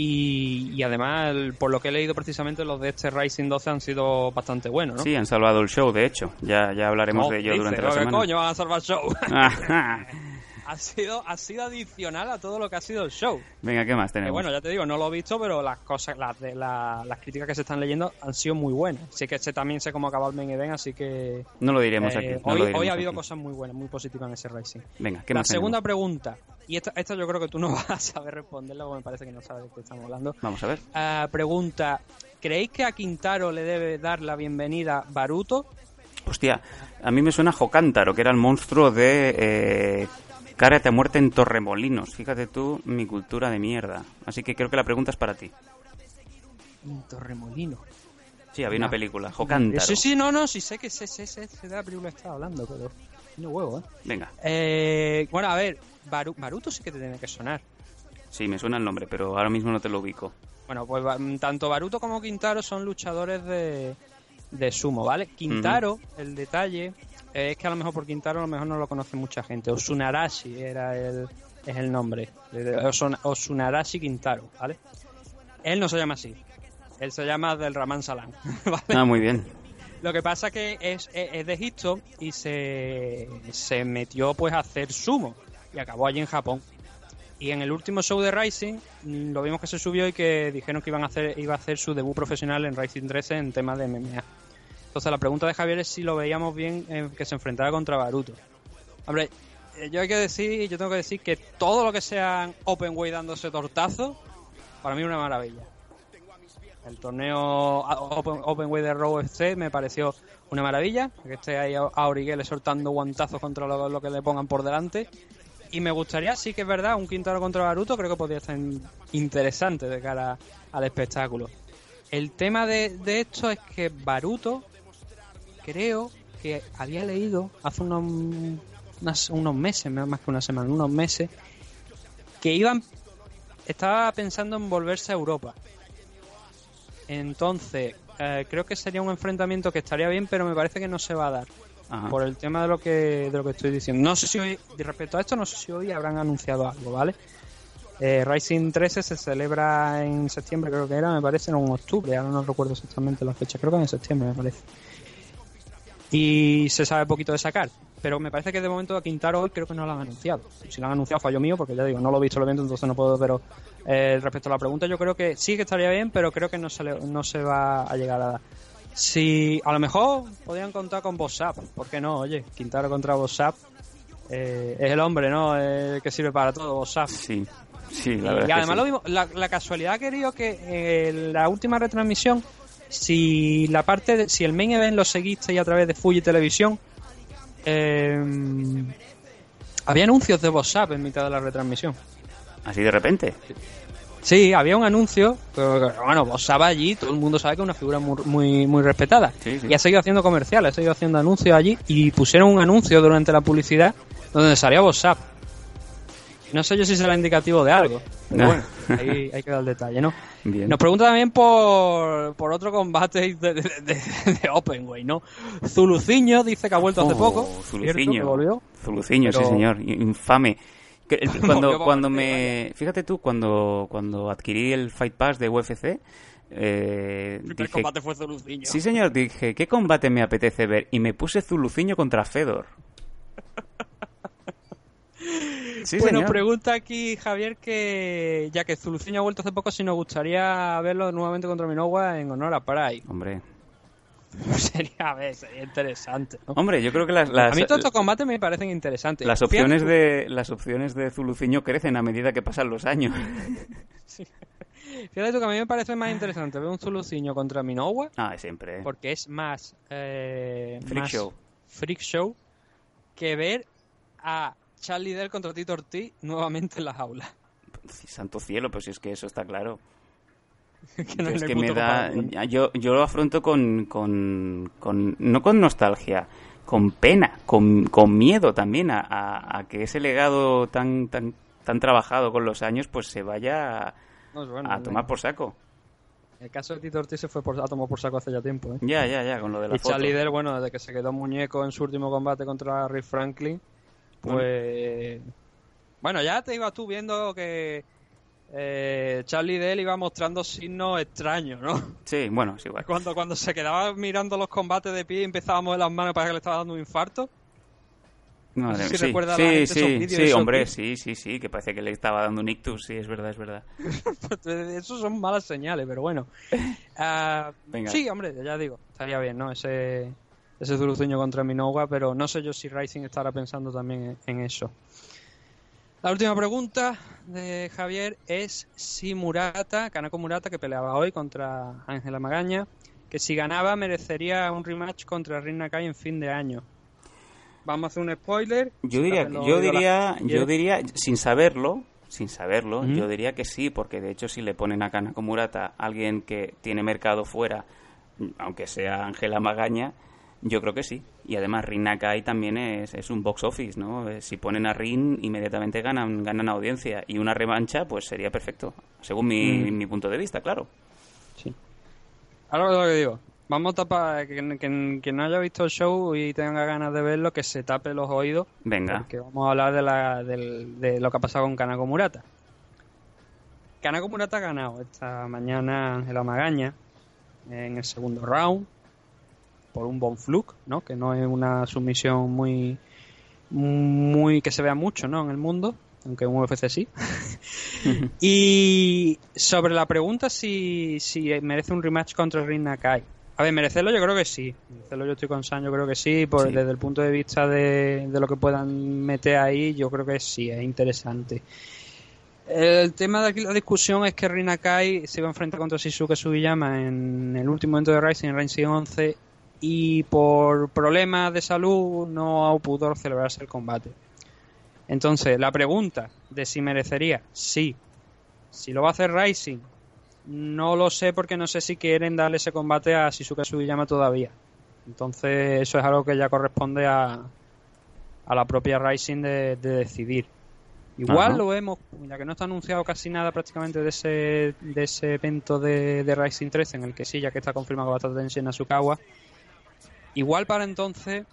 Speaker 2: Y, y además, el- por lo que he leído precisamente, los de este Rising 12 han sido bastante buenos, ¿no?
Speaker 1: Sí, han salvado el show, de hecho. Ya, ya hablaremos
Speaker 2: No,
Speaker 1: de ello
Speaker 2: dice,
Speaker 1: durante la
Speaker 2: "Oh, ¿qué
Speaker 1: semana.
Speaker 2: coño van a salvar show? Ha sido, ha sido adicional a todo lo que ha sido el show.
Speaker 1: Venga, ¿qué más
Speaker 2: Que
Speaker 1: tenemos?
Speaker 2: bueno, ya te digo, no lo he visto, pero las cosas, las, de, la- las críticas que se están leyendo han sido muy buenas. Sí que sé, también sé cómo acaba el main event, así que
Speaker 1: no lo diremos
Speaker 2: eh,
Speaker 1: aquí. no
Speaker 2: hoy,
Speaker 1: lo
Speaker 2: hoy
Speaker 1: diremos
Speaker 2: ha habido
Speaker 1: aquí.
Speaker 2: cosas muy buenas, muy positivas en ese racing.
Speaker 1: Venga, ¿qué
Speaker 2: la
Speaker 1: más
Speaker 2: segunda
Speaker 1: tenemos?
Speaker 2: pregunta, y esta, esta yo creo que tú no vas a saber responderla, porque me parece que no sabes de qué estamos hablando.
Speaker 1: Vamos a ver.
Speaker 2: Ah, pregunta, ¿creéis que a Quintaro le debe dar la bienvenida Baruto?
Speaker 1: Hostia, a mí me suena Jocántaro, que era el monstruo de eh, Cárate a muerte en Torremolinos. Fíjate tú, mi cultura de mierda. Así que creo que la pregunta es para ti.
Speaker 2: Un Torremolino.
Speaker 1: Sí, había una película, Jocántaro.
Speaker 2: Sí, sí, no, no, sí sé que sé, sé, sé, sé de la película que estaba hablando, pero no huevo, ¿eh?
Speaker 1: Venga,
Speaker 2: Eh, bueno, a ver, Baru- Baruto sí que te tiene que sonar.
Speaker 1: sí, me suena el nombre, pero ahora mismo no te lo ubico.
Speaker 2: Bueno, pues mm, tanto Baruto como Quintaro son luchadores de, de sumo, ¿vale? Quintaro, el detalle es que a lo mejor por Quintaro a lo mejor no lo conoce mucha gente. Osunarashi era el, es el nombre. Osunarashi Quintaro, ¿vale? Él no se llama así. Él se llama del Raman Salam, ¿vale?
Speaker 1: Ah, muy bien.
Speaker 2: Lo que pasa que es, es, es de Egipto y se, se metió pues a hacer sumo y acabó allí en Japón. Y en el último show de Rising mm, lo vimos que se subió y que dijeron que iban a hacer, iba a hacer su debut profesional en Rising 13 en temas de MMA. Entonces la pregunta de Javier es si lo veíamos bien eh, que se enfrentara contra Baruto. Hombre, eh, yo hay que decir, yo tengo que decir que todo lo que sean Open Way dándose tortazos, para mí es una maravilla. El torneo Open, Way de Raw FC me pareció una maravilla. Que esté ahí a Origuele soltando guantazos contra lo, que le pongan por delante. Y me gustaría, sí que es verdad, un Quintaro contra Baruto creo que podría estar in- interesante de cara al espectáculo. El tema de, de esto es que Baruto, creo que había leído hace unos, unas- unos meses, más que una semana, unos meses, que iban, estaba pensando en volverse a Europa. Entonces, eh, creo que sería un enfrentamiento que estaría bien, pero me parece que no se va a dar.
Speaker 1: Ajá.
Speaker 2: Por el tema de lo que de lo que estoy diciendo. No sé si hoy, respecto a esto, no sé si hoy habrán anunciado algo, ¿vale? Eh, Rising 13 se celebra en septiembre, creo que era, me parece, no en octubre, ahora no recuerdo exactamente la fecha, creo que en septiembre, me parece. Y se sabe poquito de sacar, pero me parece que de momento a Quintaro hoy creo que no lo han anunciado. Si lo han anunciado, fallo mío, porque ya digo, no lo he visto el evento, entonces no puedo, pero eh, respecto a la pregunta, yo creo que sí que estaría bien, pero creo que no se, le- no se va a llegar a dar. Si a lo mejor podrían contar con Bossap, ¿por qué no? Oye, Quintaro contra Bossap eh, es el hombre, ¿no? Eh, que sirve para todo, Bossap.
Speaker 1: Sí, sí, la verdad.
Speaker 2: y además
Speaker 1: sí.
Speaker 2: lo mismo, la, la casualidad ha querido que en la última retransmisión, si la parte de, si el main event lo seguisteis a través de Fuji Televisión, eh, había anuncios de WhatsApp en mitad de la retransmisión.
Speaker 1: Así de repente.
Speaker 2: Sí, había un anuncio, pero bueno, WhatsApp allí, todo el mundo sabe que es una figura muy, muy, muy respetada.
Speaker 1: Sí, sí.
Speaker 2: Y ha seguido haciendo comerciales, ha seguido haciendo anuncios allí y pusieron un anuncio durante la publicidad donde salía WhatsApp. No sé yo si será indicativo de algo, pero bueno, ahí hay que dar el detalle, ¿no?
Speaker 1: Bien.
Speaker 2: Nos pregunta también por, por otro combate de, de, de, de Openway, ¿no? Zuluciño dice que ha vuelto hace
Speaker 1: Oh,
Speaker 2: poco.
Speaker 1: Zuluciño.
Speaker 2: Volvió.
Speaker 1: Zuluciño, sí señor, infame.
Speaker 2: Volvió
Speaker 1: Cuando, cuando me... Fíjate tú, cuando, cuando adquirí el Fight Pass de UFC, eh,
Speaker 2: El
Speaker 1: dije...
Speaker 2: combate fue Zuluciño.
Speaker 1: Sí señor, dije, ¿qué combate me apetece ver? Y me puse Zuluciño contra Fedor. Sí,
Speaker 2: bueno,
Speaker 1: señor.
Speaker 2: pregunta aquí Javier que ya que Zuluciño ha vuelto hace poco, si nos gustaría verlo nuevamente contra Minowa en honor a Pride.
Speaker 1: Hombre.
Speaker 2: sería, a ver, sería interesante, ¿no?
Speaker 1: Hombre, yo creo que las, las,
Speaker 2: a mí todos estos combates me parecen interesantes.
Speaker 1: las opciones de las opciones de Zuluciño crecen a medida que pasan los años.
Speaker 2: Fíjate tú que a mí me parece más interesante ver un Zuluciño contra Minowa
Speaker 1: Ah, siempre.
Speaker 2: porque es más eh,
Speaker 1: Freak
Speaker 2: más
Speaker 1: show.
Speaker 2: freak show que ver a Charlie Dell contra Tito Ortiz nuevamente en la jaula.
Speaker 1: Santo cielo, pues si es que eso está claro.
Speaker 2: que no
Speaker 1: es que me da yo yo lo afronto con, con, con- no con nostalgia con pena con, con miedo también a, a- a que ese legado tan tan tan trabajado con los años pues se vaya
Speaker 2: No, es bueno,
Speaker 1: a tomar por saco
Speaker 2: El caso de Tito Ortiz se fue por, a tomar por saco hace ya tiempo. ¿eh?
Speaker 1: ya ya ya con lo de la
Speaker 2: Y
Speaker 1: foto
Speaker 2: Charlie bueno, desde que se quedó muñeco en su último combate contra Rick Franklin, pues... Bueno, ya te ibas tú viendo que eh, Charlie Dell iba mostrando signos extraños, ¿no?
Speaker 1: sí bueno es igual
Speaker 2: Cuando, cuando se quedaba mirando los combates de pie y empezaba a mover las manos para que le estaba dando un infarto. No
Speaker 1: Madre
Speaker 2: sé si
Speaker 1: sí,
Speaker 2: recuerda a
Speaker 1: sí,
Speaker 2: la gente
Speaker 1: sí,
Speaker 2: esos
Speaker 1: sí, hombre, sí, sí, sí, que parece que le estaba dando un ictus, sí, es verdad, es verdad.
Speaker 2: Eso son malas señales, pero bueno. Ah, sí, hombre, ya digo, estaría bien, ¿no? Ese, ese Zuruzuño contra Minowa, pero no sé yo si Rising estará pensando también en, en eso. La última pregunta de Javier es si Murata, Kanako Murata, que peleaba hoy contra Ángela Magaña, que si ganaba merecería un rematch contra Rin Nakai en fin de año. Vamos a hacer un spoiler.
Speaker 1: Yo diría, yo
Speaker 2: la-
Speaker 1: diría, yo diría, sin saberlo, sin saberlo, yo diría que sí, porque de hecho si le ponen a Kanako Murata alguien que tiene mercado fuera, aunque sea Ángela Magaña, yo creo que sí. Y además Rin Nakai también es, es un box office, ¿no? Eh, Si ponen a Rin, inmediatamente ganan, ganan audiencia. Y una revancha, pues sería perfecto. Según mi,
Speaker 2: Mm.
Speaker 1: mi punto de vista, claro.
Speaker 2: Ahora lo que digo. Vamos a tapar, que, que- que no haya visto el show y tenga ganas de verlo, que se tape los oídos.
Speaker 1: Venga.
Speaker 2: Porque vamos a hablar de, la, de lo que ha pasado con Kanako Murata. Kanako Murata ha ganado esta mañana Ángela Magaña en el segundo round por un bon fluke, ¿no? Que no es una sumisión muy muy que se vea mucho, ¿no? En el mundo, aunque en UFC sí. y sobre la pregunta si, si merece un rematch contra Rin Nakai. A ver, merecerlo yo creo que sí. Merecerlo yo estoy con San, yo creo que sí. Por,
Speaker 1: Sí.
Speaker 2: Desde el punto de vista de, de lo que puedan meter ahí, yo creo que sí, es interesante. El tema de aquí la discusión es que Rin Nakai se iba a enfrentar contra Shizuke Sugiyama en el último evento de Rising, en Rising 11, y por problemas de salud no pudo celebrarse el combate. Entonces, la pregunta de si merecería, sí. Si lo va a hacer Rising, no lo sé porque no sé si quieren darle ese combate a Shizuke Sugiyama todavía. Entonces, eso es algo que ya corresponde a, a la propia Rising de, de decidir. Igual
Speaker 1: Ajá.
Speaker 2: lo vemos, ya que no está anunciado casi nada prácticamente de ese, de ese evento de, de Rising 13, en el que sí, ya que está confirmado que va a estar. Igual para entonces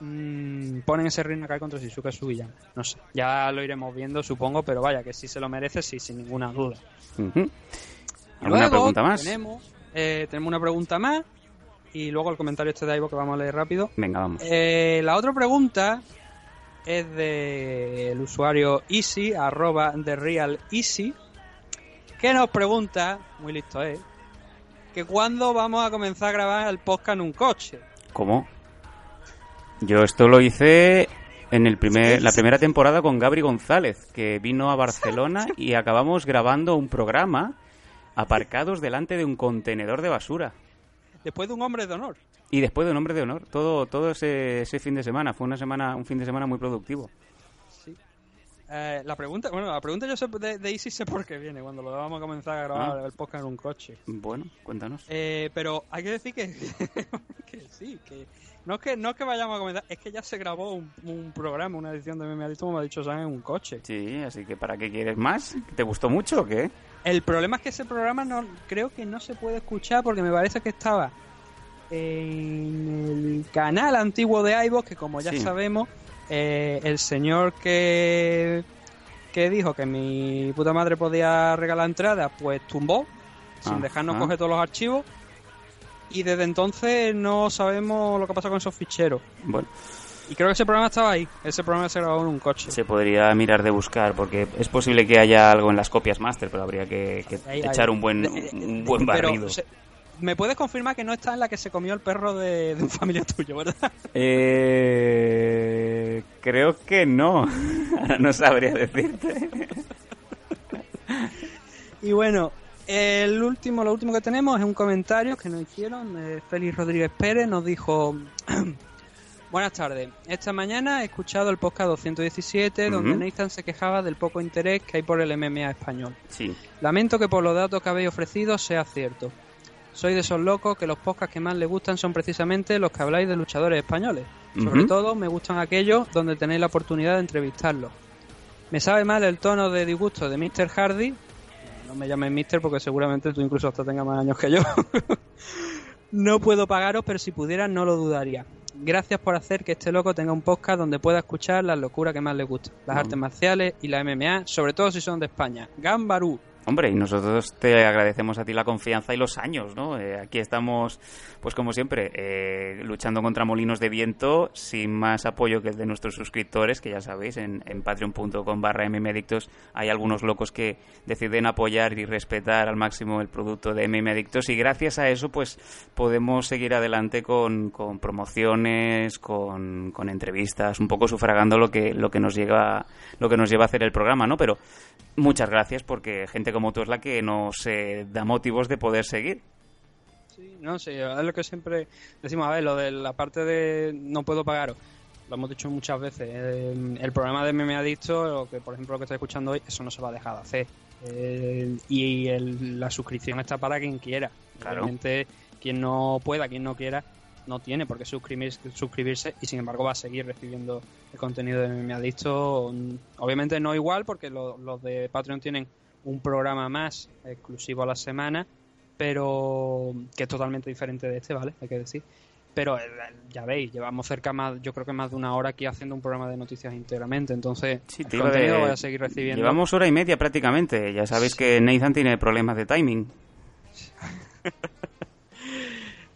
Speaker 2: mm, ponen ese Rin Nakai contra Shizuke Sugiyama. No sé, ya lo iremos viendo, supongo, pero vaya, que sí se lo merece, sí, sin ninguna duda.
Speaker 1: ¿Alguna
Speaker 2: luego
Speaker 1: pregunta más?
Speaker 2: Tenemos, eh, tenemos una pregunta más y luego el comentario este de Ivo que vamos a leer rápido.
Speaker 1: Venga, vamos.
Speaker 2: Eh, la otra pregunta es del usuario Easy, arroba de Real Easy, que nos pregunta, muy listo eh, que cuándo vamos a comenzar a grabar el podcast en un coche.
Speaker 1: ¿Cómo? Yo esto lo hice en el primer, la primera temporada con Gabri González, que vino a Barcelona y acabamos grabando un programa aparcados delante de un contenedor de basura.
Speaker 2: Después de un hombre de honor.
Speaker 1: Y después de un hombre de honor, todo, todo ese, ese fin de semana. Fue una semana, un fin de semana muy productivo.
Speaker 2: Eh, la pregunta, bueno, la pregunta yo sé de, de Easy sé por qué viene, cuando lo vamos a comenzar a grabar
Speaker 1: Ah.
Speaker 2: el podcast en un coche.
Speaker 1: Bueno, cuéntanos.
Speaker 2: Eh, pero hay que decir que, que sí, que no es que no es que vayamos a comentar, es que ya se grabó un, un programa, una edición de Meme Adicto, como ha dicho Sam, en un coche.
Speaker 1: Sí, así que ¿para qué quieres más? ¿Te gustó mucho o qué?
Speaker 2: El problema es que ese programa no creo que no se puede escuchar porque me parece que estaba en el canal antiguo de iVoox, que como ya
Speaker 1: Sí.
Speaker 2: sabemos, eh, el señor que que dijo que mi puta madre podía regalar entradas, pues tumbó, sin dejarnos coger todos los archivos. Y desde entonces no sabemos lo que pasa con esos ficheros.
Speaker 1: Bueno,
Speaker 2: Y creo que ese programa estaba ahí. Ese programa se grabó en un coche.
Speaker 1: se podría mirar de buscar, porque es posible que haya algo en las copias master, pero habría que, que
Speaker 2: Ahí,
Speaker 1: echar
Speaker 2: ahí.
Speaker 1: un buen, un buen
Speaker 2: Pero,
Speaker 1: barrido.
Speaker 2: se- ¿Me puedes confirmar que no está en la que se comió el perro de, de un familiar tuyo, verdad?
Speaker 1: Eh, creo que no. No sabría decirte.
Speaker 2: Y bueno, el último, lo último que tenemos es un comentario que nos hicieron. eh, Félix Rodríguez Pérez nos dijo: Buenas tardes. Esta mañana he escuchado el podcast 217 donde. Nathan se quejaba del poco interés que hay por el MMA español.
Speaker 1: Sí.
Speaker 2: Lamento que por los datos que habéis ofrecido sea cierto. Soy de esos locos que los podcasts que más les gustan son precisamente los que habláis de luchadores españoles. Sobre todo me gustan aquellos donde tenéis la oportunidad de entrevistarlos. Me sabe mal el tono de disgusto de Mr. Hardy. No me llames Mister porque seguramente tú incluso hasta tengas más años que yo. no puedo pagaros, pero si pudiera no lo dudaría. Gracias por hacer que este loco tenga un podcast donde pueda escuchar las locuras que más le gustan. Las artes marciales y la MMA, sobre todo si son de España. Gambarú.
Speaker 1: Hombre, y nosotros te agradecemos a ti la confianza y los años, ¿no? Eh, aquí estamos, pues como siempre, eh, luchando contra molinos de viento, sin más apoyo que el de nuestros suscriptores, que ya sabéis, en, en patreon.com barra mmedictos hay algunos locos que deciden apoyar y respetar al máximo el producto de mmedictos y gracias a eso, pues podemos seguir adelante con, con promociones, con, con entrevistas, un poco sufragando lo que, lo que nos llega, lo que nos lleva a hacer el programa, ¿no? Pero muchas gracias porque gente como tú es la que nos eh, da motivos de poder seguir.
Speaker 2: Sí, no, sí, es lo que siempre decimos, a ver, lo de la parte de no puedo pagaros, lo hemos dicho muchas veces, eh, el programa de Meme Adicto, o que por ejemplo lo que estoy escuchando hoy, eso no se va a dejar de hacer. Eh, y el- la suscripción está para quien quiera.
Speaker 1: Claro.
Speaker 2: Realmente, quien no pueda, quien no quiera, no tiene por qué suscribirse, suscribirse y sin embargo va a seguir recibiendo el contenido de Adicto. Mm, Obviamente no igual, porque lo- los de Patreon tienen un programa más exclusivo a la semana, pero que es totalmente diferente de este, ¿vale? Hay que decir. Pero eh, ya veis, llevamos cerca más, yo creo que más de una hora aquí haciendo un programa de noticias íntegramente, entonces
Speaker 1: Sí,
Speaker 2: el contenido
Speaker 1: de-
Speaker 2: voy a seguir recibiendo.
Speaker 1: Llevamos hora y media prácticamente. Ya sabéis que Nathan tiene problemas de timing.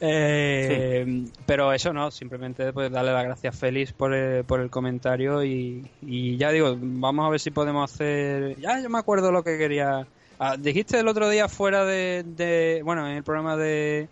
Speaker 2: Eh, Pero eso no, simplemente pues darle las gracias Félix por el, por el comentario y, y ya digo, vamos a ver si podemos hacer... Ya yo me acuerdo lo que quería... Ah, dijiste el otro día fuera de- Bueno, en el programa de,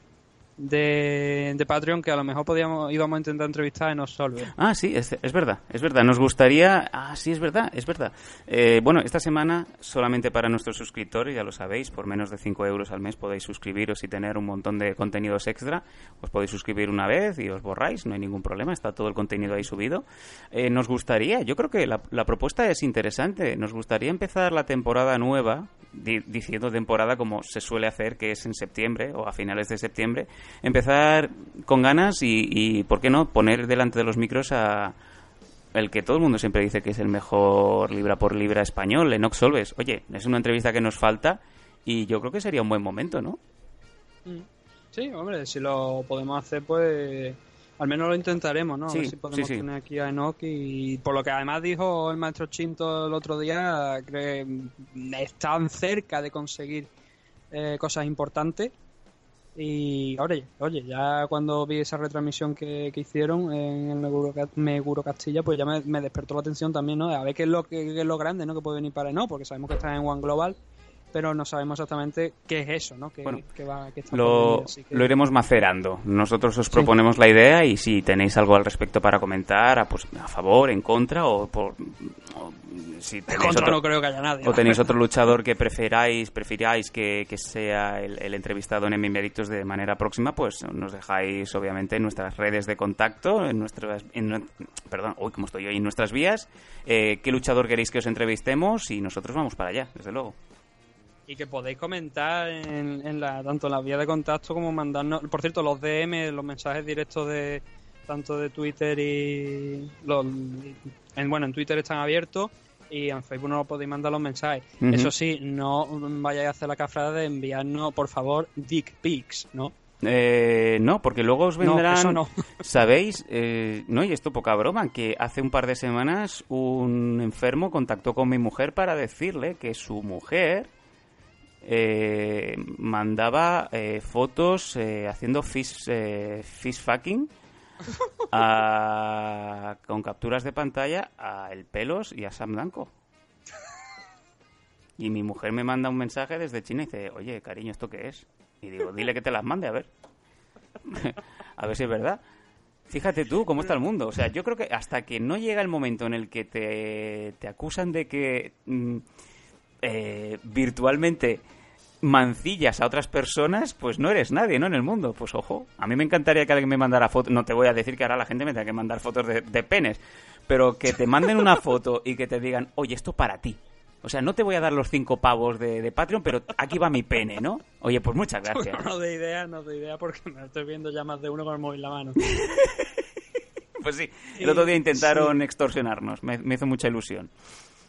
Speaker 2: de, de Patreon que a lo mejor podíamos íbamos a intentar entrevistar en Solve.
Speaker 1: Ah, sí, es, es verdad, es verdad. Nos gustaría... Ah, sí, es verdad, es verdad. Eh, bueno, esta semana solamente para nuestros suscriptores, ya lo sabéis, por menos de 5 euros al mes podéis suscribiros y tener un montón de contenidos extra. Os podéis suscribir una vez y os borráis, no hay ningún problema, está todo el contenido ahí subido. Eh, nos gustaría, yo creo que la, la propuesta es interesante, nos gustaría empezar la temporada nueva, di- diciendo temporada como se suele hacer, que es en septiembre o a finales de septiembre, empezar con ganas y, y, ¿por qué no?, poner delante de los micros a el que todo el mundo siempre dice que es el mejor libra por libra español, Enox Solves. Oye, es una entrevista que nos falta y yo creo que sería un buen momento, ¿no?
Speaker 2: Sí, hombre, si lo podemos hacer, pues al menos lo intentaremos, ¿no? A
Speaker 1: Sí,
Speaker 2: ver si podemos
Speaker 1: sí, sí.
Speaker 2: tener aquí a Enoch y por lo que además dijo el maestro Chinto el otro día, que están cerca de conseguir eh, cosas importantes. Y oye, oye, ya cuando vi esa retransmisión que, que hicieron en el Meguro, Meguro Castilla, pues ya me, me despertó la atención también, ¿no? A ver qué es lo que qué es lo grande, ¿no? Que puede venir para Enoch, porque sabemos que está en One Global, pero no sabemos exactamente qué es eso, ¿no? Que,
Speaker 1: Bueno,
Speaker 2: que va, que está por
Speaker 1: Lo,
Speaker 2: que-
Speaker 1: iremos macerando. Nosotros os proponemos la idea y si tenéis algo al respecto para comentar, a, pues, a favor, en contra o por... o si tenéis
Speaker 2: Contra
Speaker 1: otro-
Speaker 2: no creo que haya nadie.
Speaker 1: o tenéis otro luchador que preferáis, prefiráis que, sea el, el entrevistado en Medictos de manera próxima, pues nos dejáis obviamente en nuestras redes de contacto, en nuestras, en perdón, uy, cómo estoy hoy, en nuestras vías, eh, qué luchador queréis que os entrevistemos y nosotros vamos para allá, desde luego.
Speaker 2: Y que podéis comentar en, en la, tanto en la vía de contacto como mandarnos. Por cierto, los DM, los mensajes directos de tanto de Twitter y. Los, en, bueno, en Twitter están abiertos y en Facebook no podéis mandar los mensajes. Eso sí, no vayáis a hacer la cafrada de enviarnos, por favor, dick pics, ¿no?
Speaker 1: Eh, no, porque luego os
Speaker 2: No,
Speaker 1: vendrán.
Speaker 2: eso no.
Speaker 1: ¿Sabéis? Eh, no, y esto poca broma, que hace un par de semanas un enfermo contactó con mi mujer para decirle que su mujer eh, mandaba eh, fotos eh, haciendo fish, eh, fish fucking con capturas de pantalla a El Pelos y a Sam Danko. Y mi mujer me manda un mensaje desde China y dice, oye, cariño, ¿esto qué es? Y digo, dile que te las mande, a ver. a ver si es verdad. Fíjate tú cómo está el mundo. O sea, yo creo que hasta que no llega el momento en el que te, te acusan de que mm, eh, virtualmente mancillas a otras personas, pues no eres nadie, ¿no? En el mundo. Pues ojo, a mí me encantaría que alguien me mandara fotos. No te voy a decir que ahora la gente me tenga que mandar fotos de, de penes, pero que te manden una foto y que te digan, oye, esto para ti. O sea, no te voy a dar los cinco pavos de, de Patreon, pero aquí va mi pene, ¿no? Oye, pues muchas gracias.
Speaker 2: No de idea, no de idea, porque me estoy viendo ya más de uno con el móvil en la mano.
Speaker 1: Pues sí, el otro día
Speaker 2: Sí.
Speaker 1: intentaron extorsionarnos, me, me hizo mucha ilusión.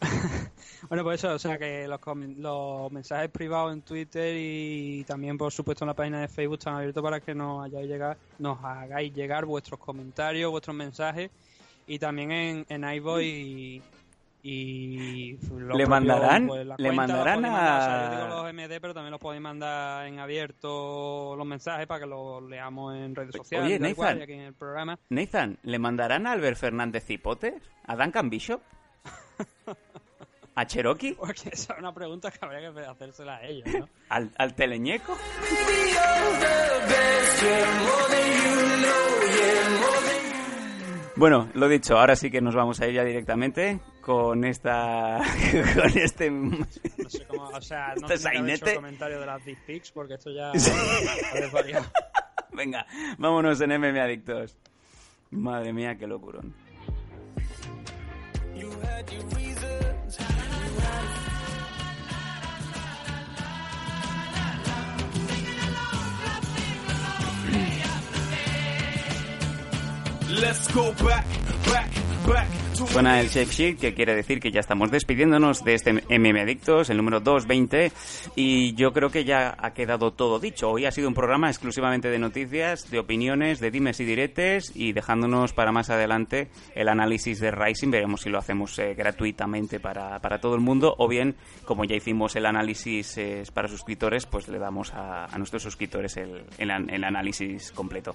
Speaker 2: Bueno, pues eso, o sea que los, los mensajes privados en Twitter y también, por supuesto, en la página de Facebook están abiertos para que nos, hayáis llegar, nos hagáis llegar vuestros comentarios, vuestros mensajes y también en, en iVoox y, y
Speaker 1: ¿Le mandarán-
Speaker 2: pues,
Speaker 1: le mandarán
Speaker 2: podéis mandar, o sea,
Speaker 1: a-
Speaker 2: yo digo los MD pero también los podéis mandar en abierto los mensajes para que los leamos en redes sociales
Speaker 1: Oye, Nathan.
Speaker 2: aquí en el programa
Speaker 1: Nathan, ¿le mandarán a Albert Fernández Cipotes? ¿A Duncan Bishop? ¿A Cherokee?
Speaker 2: porque esa es una pregunta que habría que hacérsela a ellos ¿no?
Speaker 1: ¿Al, al Teleñeco? Bueno, lo dicho, ahora sí que nos vamos a ir ya directamente con esta... con este...
Speaker 2: No sé cómo, o sea, no
Speaker 1: Este
Speaker 2: hecho el comentario de las Deep Pics porque esto ya.
Speaker 1: Venga, vámonos en MM Adictos. Madre mía, qué locurón. Suena el Shake Sheet, que quiere decir que ya estamos despidiéndonos de este MM Adictos, el número 220, y yo creo que ya ha quedado todo dicho. Hoy ha sido un programa exclusivamente de noticias, de opiniones, de dimes y diretes, y dejándonos para más adelante el análisis de Rising. Veremos si lo hacemos eh, gratuitamente para, para todo el mundo, o bien, como ya hicimos el análisis eh, para suscriptores, pues le damos a, a nuestros suscriptores el, el el análisis completo.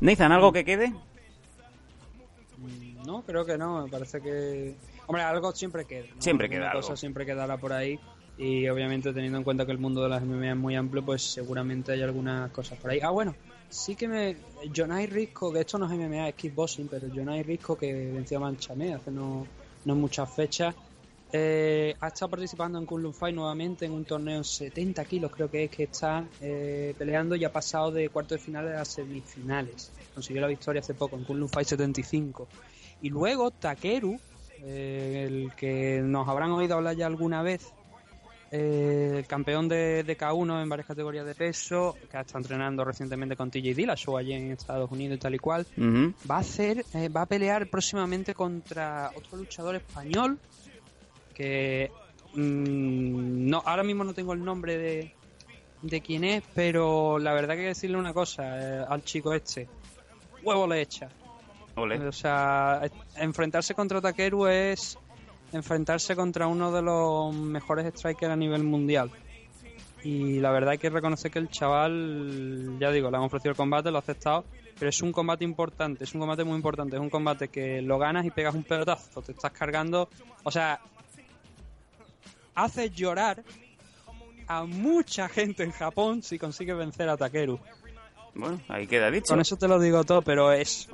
Speaker 1: Nathan, ¿algo que quede?
Speaker 2: No, creo que no. Me parece que. Hombre, algo siempre queda. ¿no?
Speaker 1: Siempre
Speaker 2: Alguna
Speaker 1: queda
Speaker 2: cosa
Speaker 1: algo.
Speaker 2: siempre quedará por ahí. Y obviamente, teniendo en cuenta que el mundo de las MMA es muy amplio, pues seguramente hay algunas cosas por ahí. Ah, bueno, sí que me. Jonai Risco, que esto no es MMA, es kickboxing, pero Jonai Risco, que venció a Manchamé hace no, no muchas fechas, eh, ha estado participando en Kunlun Fight nuevamente en un torneo en 70 kilos, creo que es que está eh, peleando y ha pasado de cuartos de finales a semifinales. Consiguió la victoria hace poco en Kunlun Fight 75. Y luego Takeru, eh, el que nos habrán oído hablar ya alguna vez, eh, el campeón de, de K1 en varias categorías de peso, que ha estado entrenando recientemente con TJ Dillashaw allí en Estados Unidos y tal y cual, va a hacer, eh, va a pelear próximamente contra otro luchador español que mm, no, ahora mismo no tengo el nombre de, de quién es, pero la verdad que hay que decirle una cosa eh, al chico este, huevo le echa. O sea, enfrentarse contra Takeru es enfrentarse contra uno de los mejores strikers a nivel mundial. Y la verdad hay que reconocer que el chaval, ya digo, le han ofrecido el combate, lo ha aceptado, pero es un combate importante, es un combate muy importante, es un combate que lo ganas y pegas un pelotazo, te estás cargando, o sea, haces llorar a mucha gente en Japón si consigues vencer a Takeru.
Speaker 1: Bueno, ahí queda dicho.
Speaker 2: Con eso te lo digo todo, pero es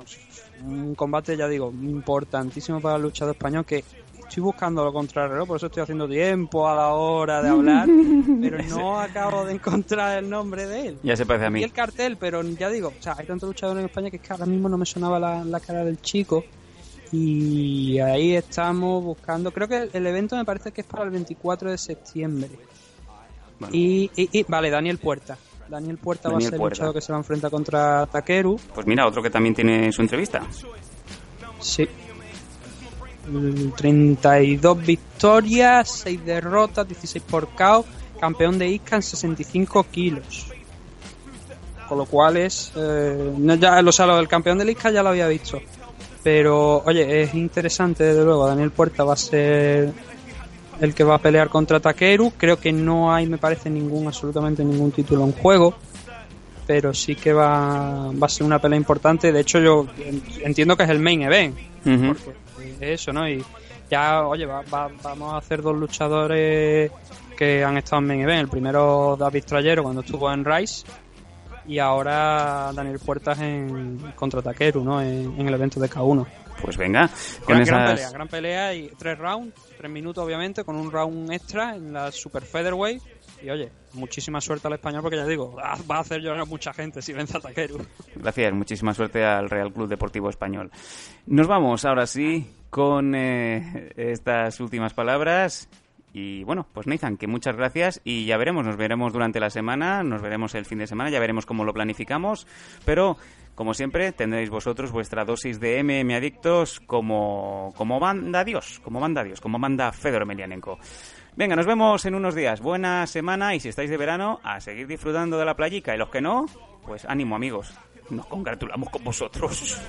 Speaker 2: un combate, ya digo, importantísimo para el luchador español que estoy buscando lo contrario, por eso estoy haciendo tiempo a la hora de hablar, pero no acabo de encontrar el nombre de él.
Speaker 1: Ya se parece a
Speaker 2: Y
Speaker 1: mí.
Speaker 2: el cartel, pero ya digo, o sea, hay tantos luchadores en España que es que ahora mismo no me sonaba la, la cara del chico. Y ahí estamos buscando. Creo que el evento me parece que es para el 24 de septiembre.
Speaker 1: Bueno.
Speaker 2: Y, y- y- vale, Daniel Puerta. Daniel Puerta va a ser el
Speaker 1: Puerta.
Speaker 2: luchador que se va a enfrentar contra Takeru.
Speaker 1: Pues mira, otro que también tiene su entrevista.
Speaker 2: Sí. Mm, 32 victorias, 6 derrotas, 16 por KO. Campeón de ISCA en 65 kilos. Con lo cual es. eh, no, ya, o sea, lo del campeón de ISCA ya lo había visto. Pero, oye, es interesante, desde luego. Daniel Puerta va a ser el que va a pelear contra Takeru. Creo que no hay, me parece, ningún, absolutamente ningún título en juego. Pero sí que va, va a ser una pelea importante. De hecho, yo en- entiendo que es el main event porque eso, ¿no? Y ya, oye, va- va- vamos a hacer dos luchadores que han estado en main event. El primero, David Trayero, cuando estuvo en Rise. Y ahora Daniel Puertas en contra Takeru, ¿no? En, en el evento de K1.
Speaker 1: Pues venga, con
Speaker 2: Gran,
Speaker 1: esas...
Speaker 2: gran pelea, gran pelea y tres rounds, tres minutos obviamente, con un round extra en la Super Featherweight. Y oye, muchísima suerte al español porque ya digo, va a hacer llorar mucha gente si vence a Takeru.
Speaker 1: Gracias, muchísima suerte al Real Club Deportivo Español. Nos vamos ahora sí con eh, estas últimas palabras. Y bueno, pues Nathan, que muchas gracias y ya veremos, nos veremos durante la semana, nos veremos el fin de semana, ya veremos cómo lo planificamos, pero como siempre tendréis vosotros vuestra dosis de MM Adictos como, como banda Dios, como banda Dios, como banda Fedor Emelianenko. Venga, nos vemos en unos días, buena semana y si estáis de verano, a seguir disfrutando de la playica y los que no, pues ánimo amigos, nos congratulamos con vosotros.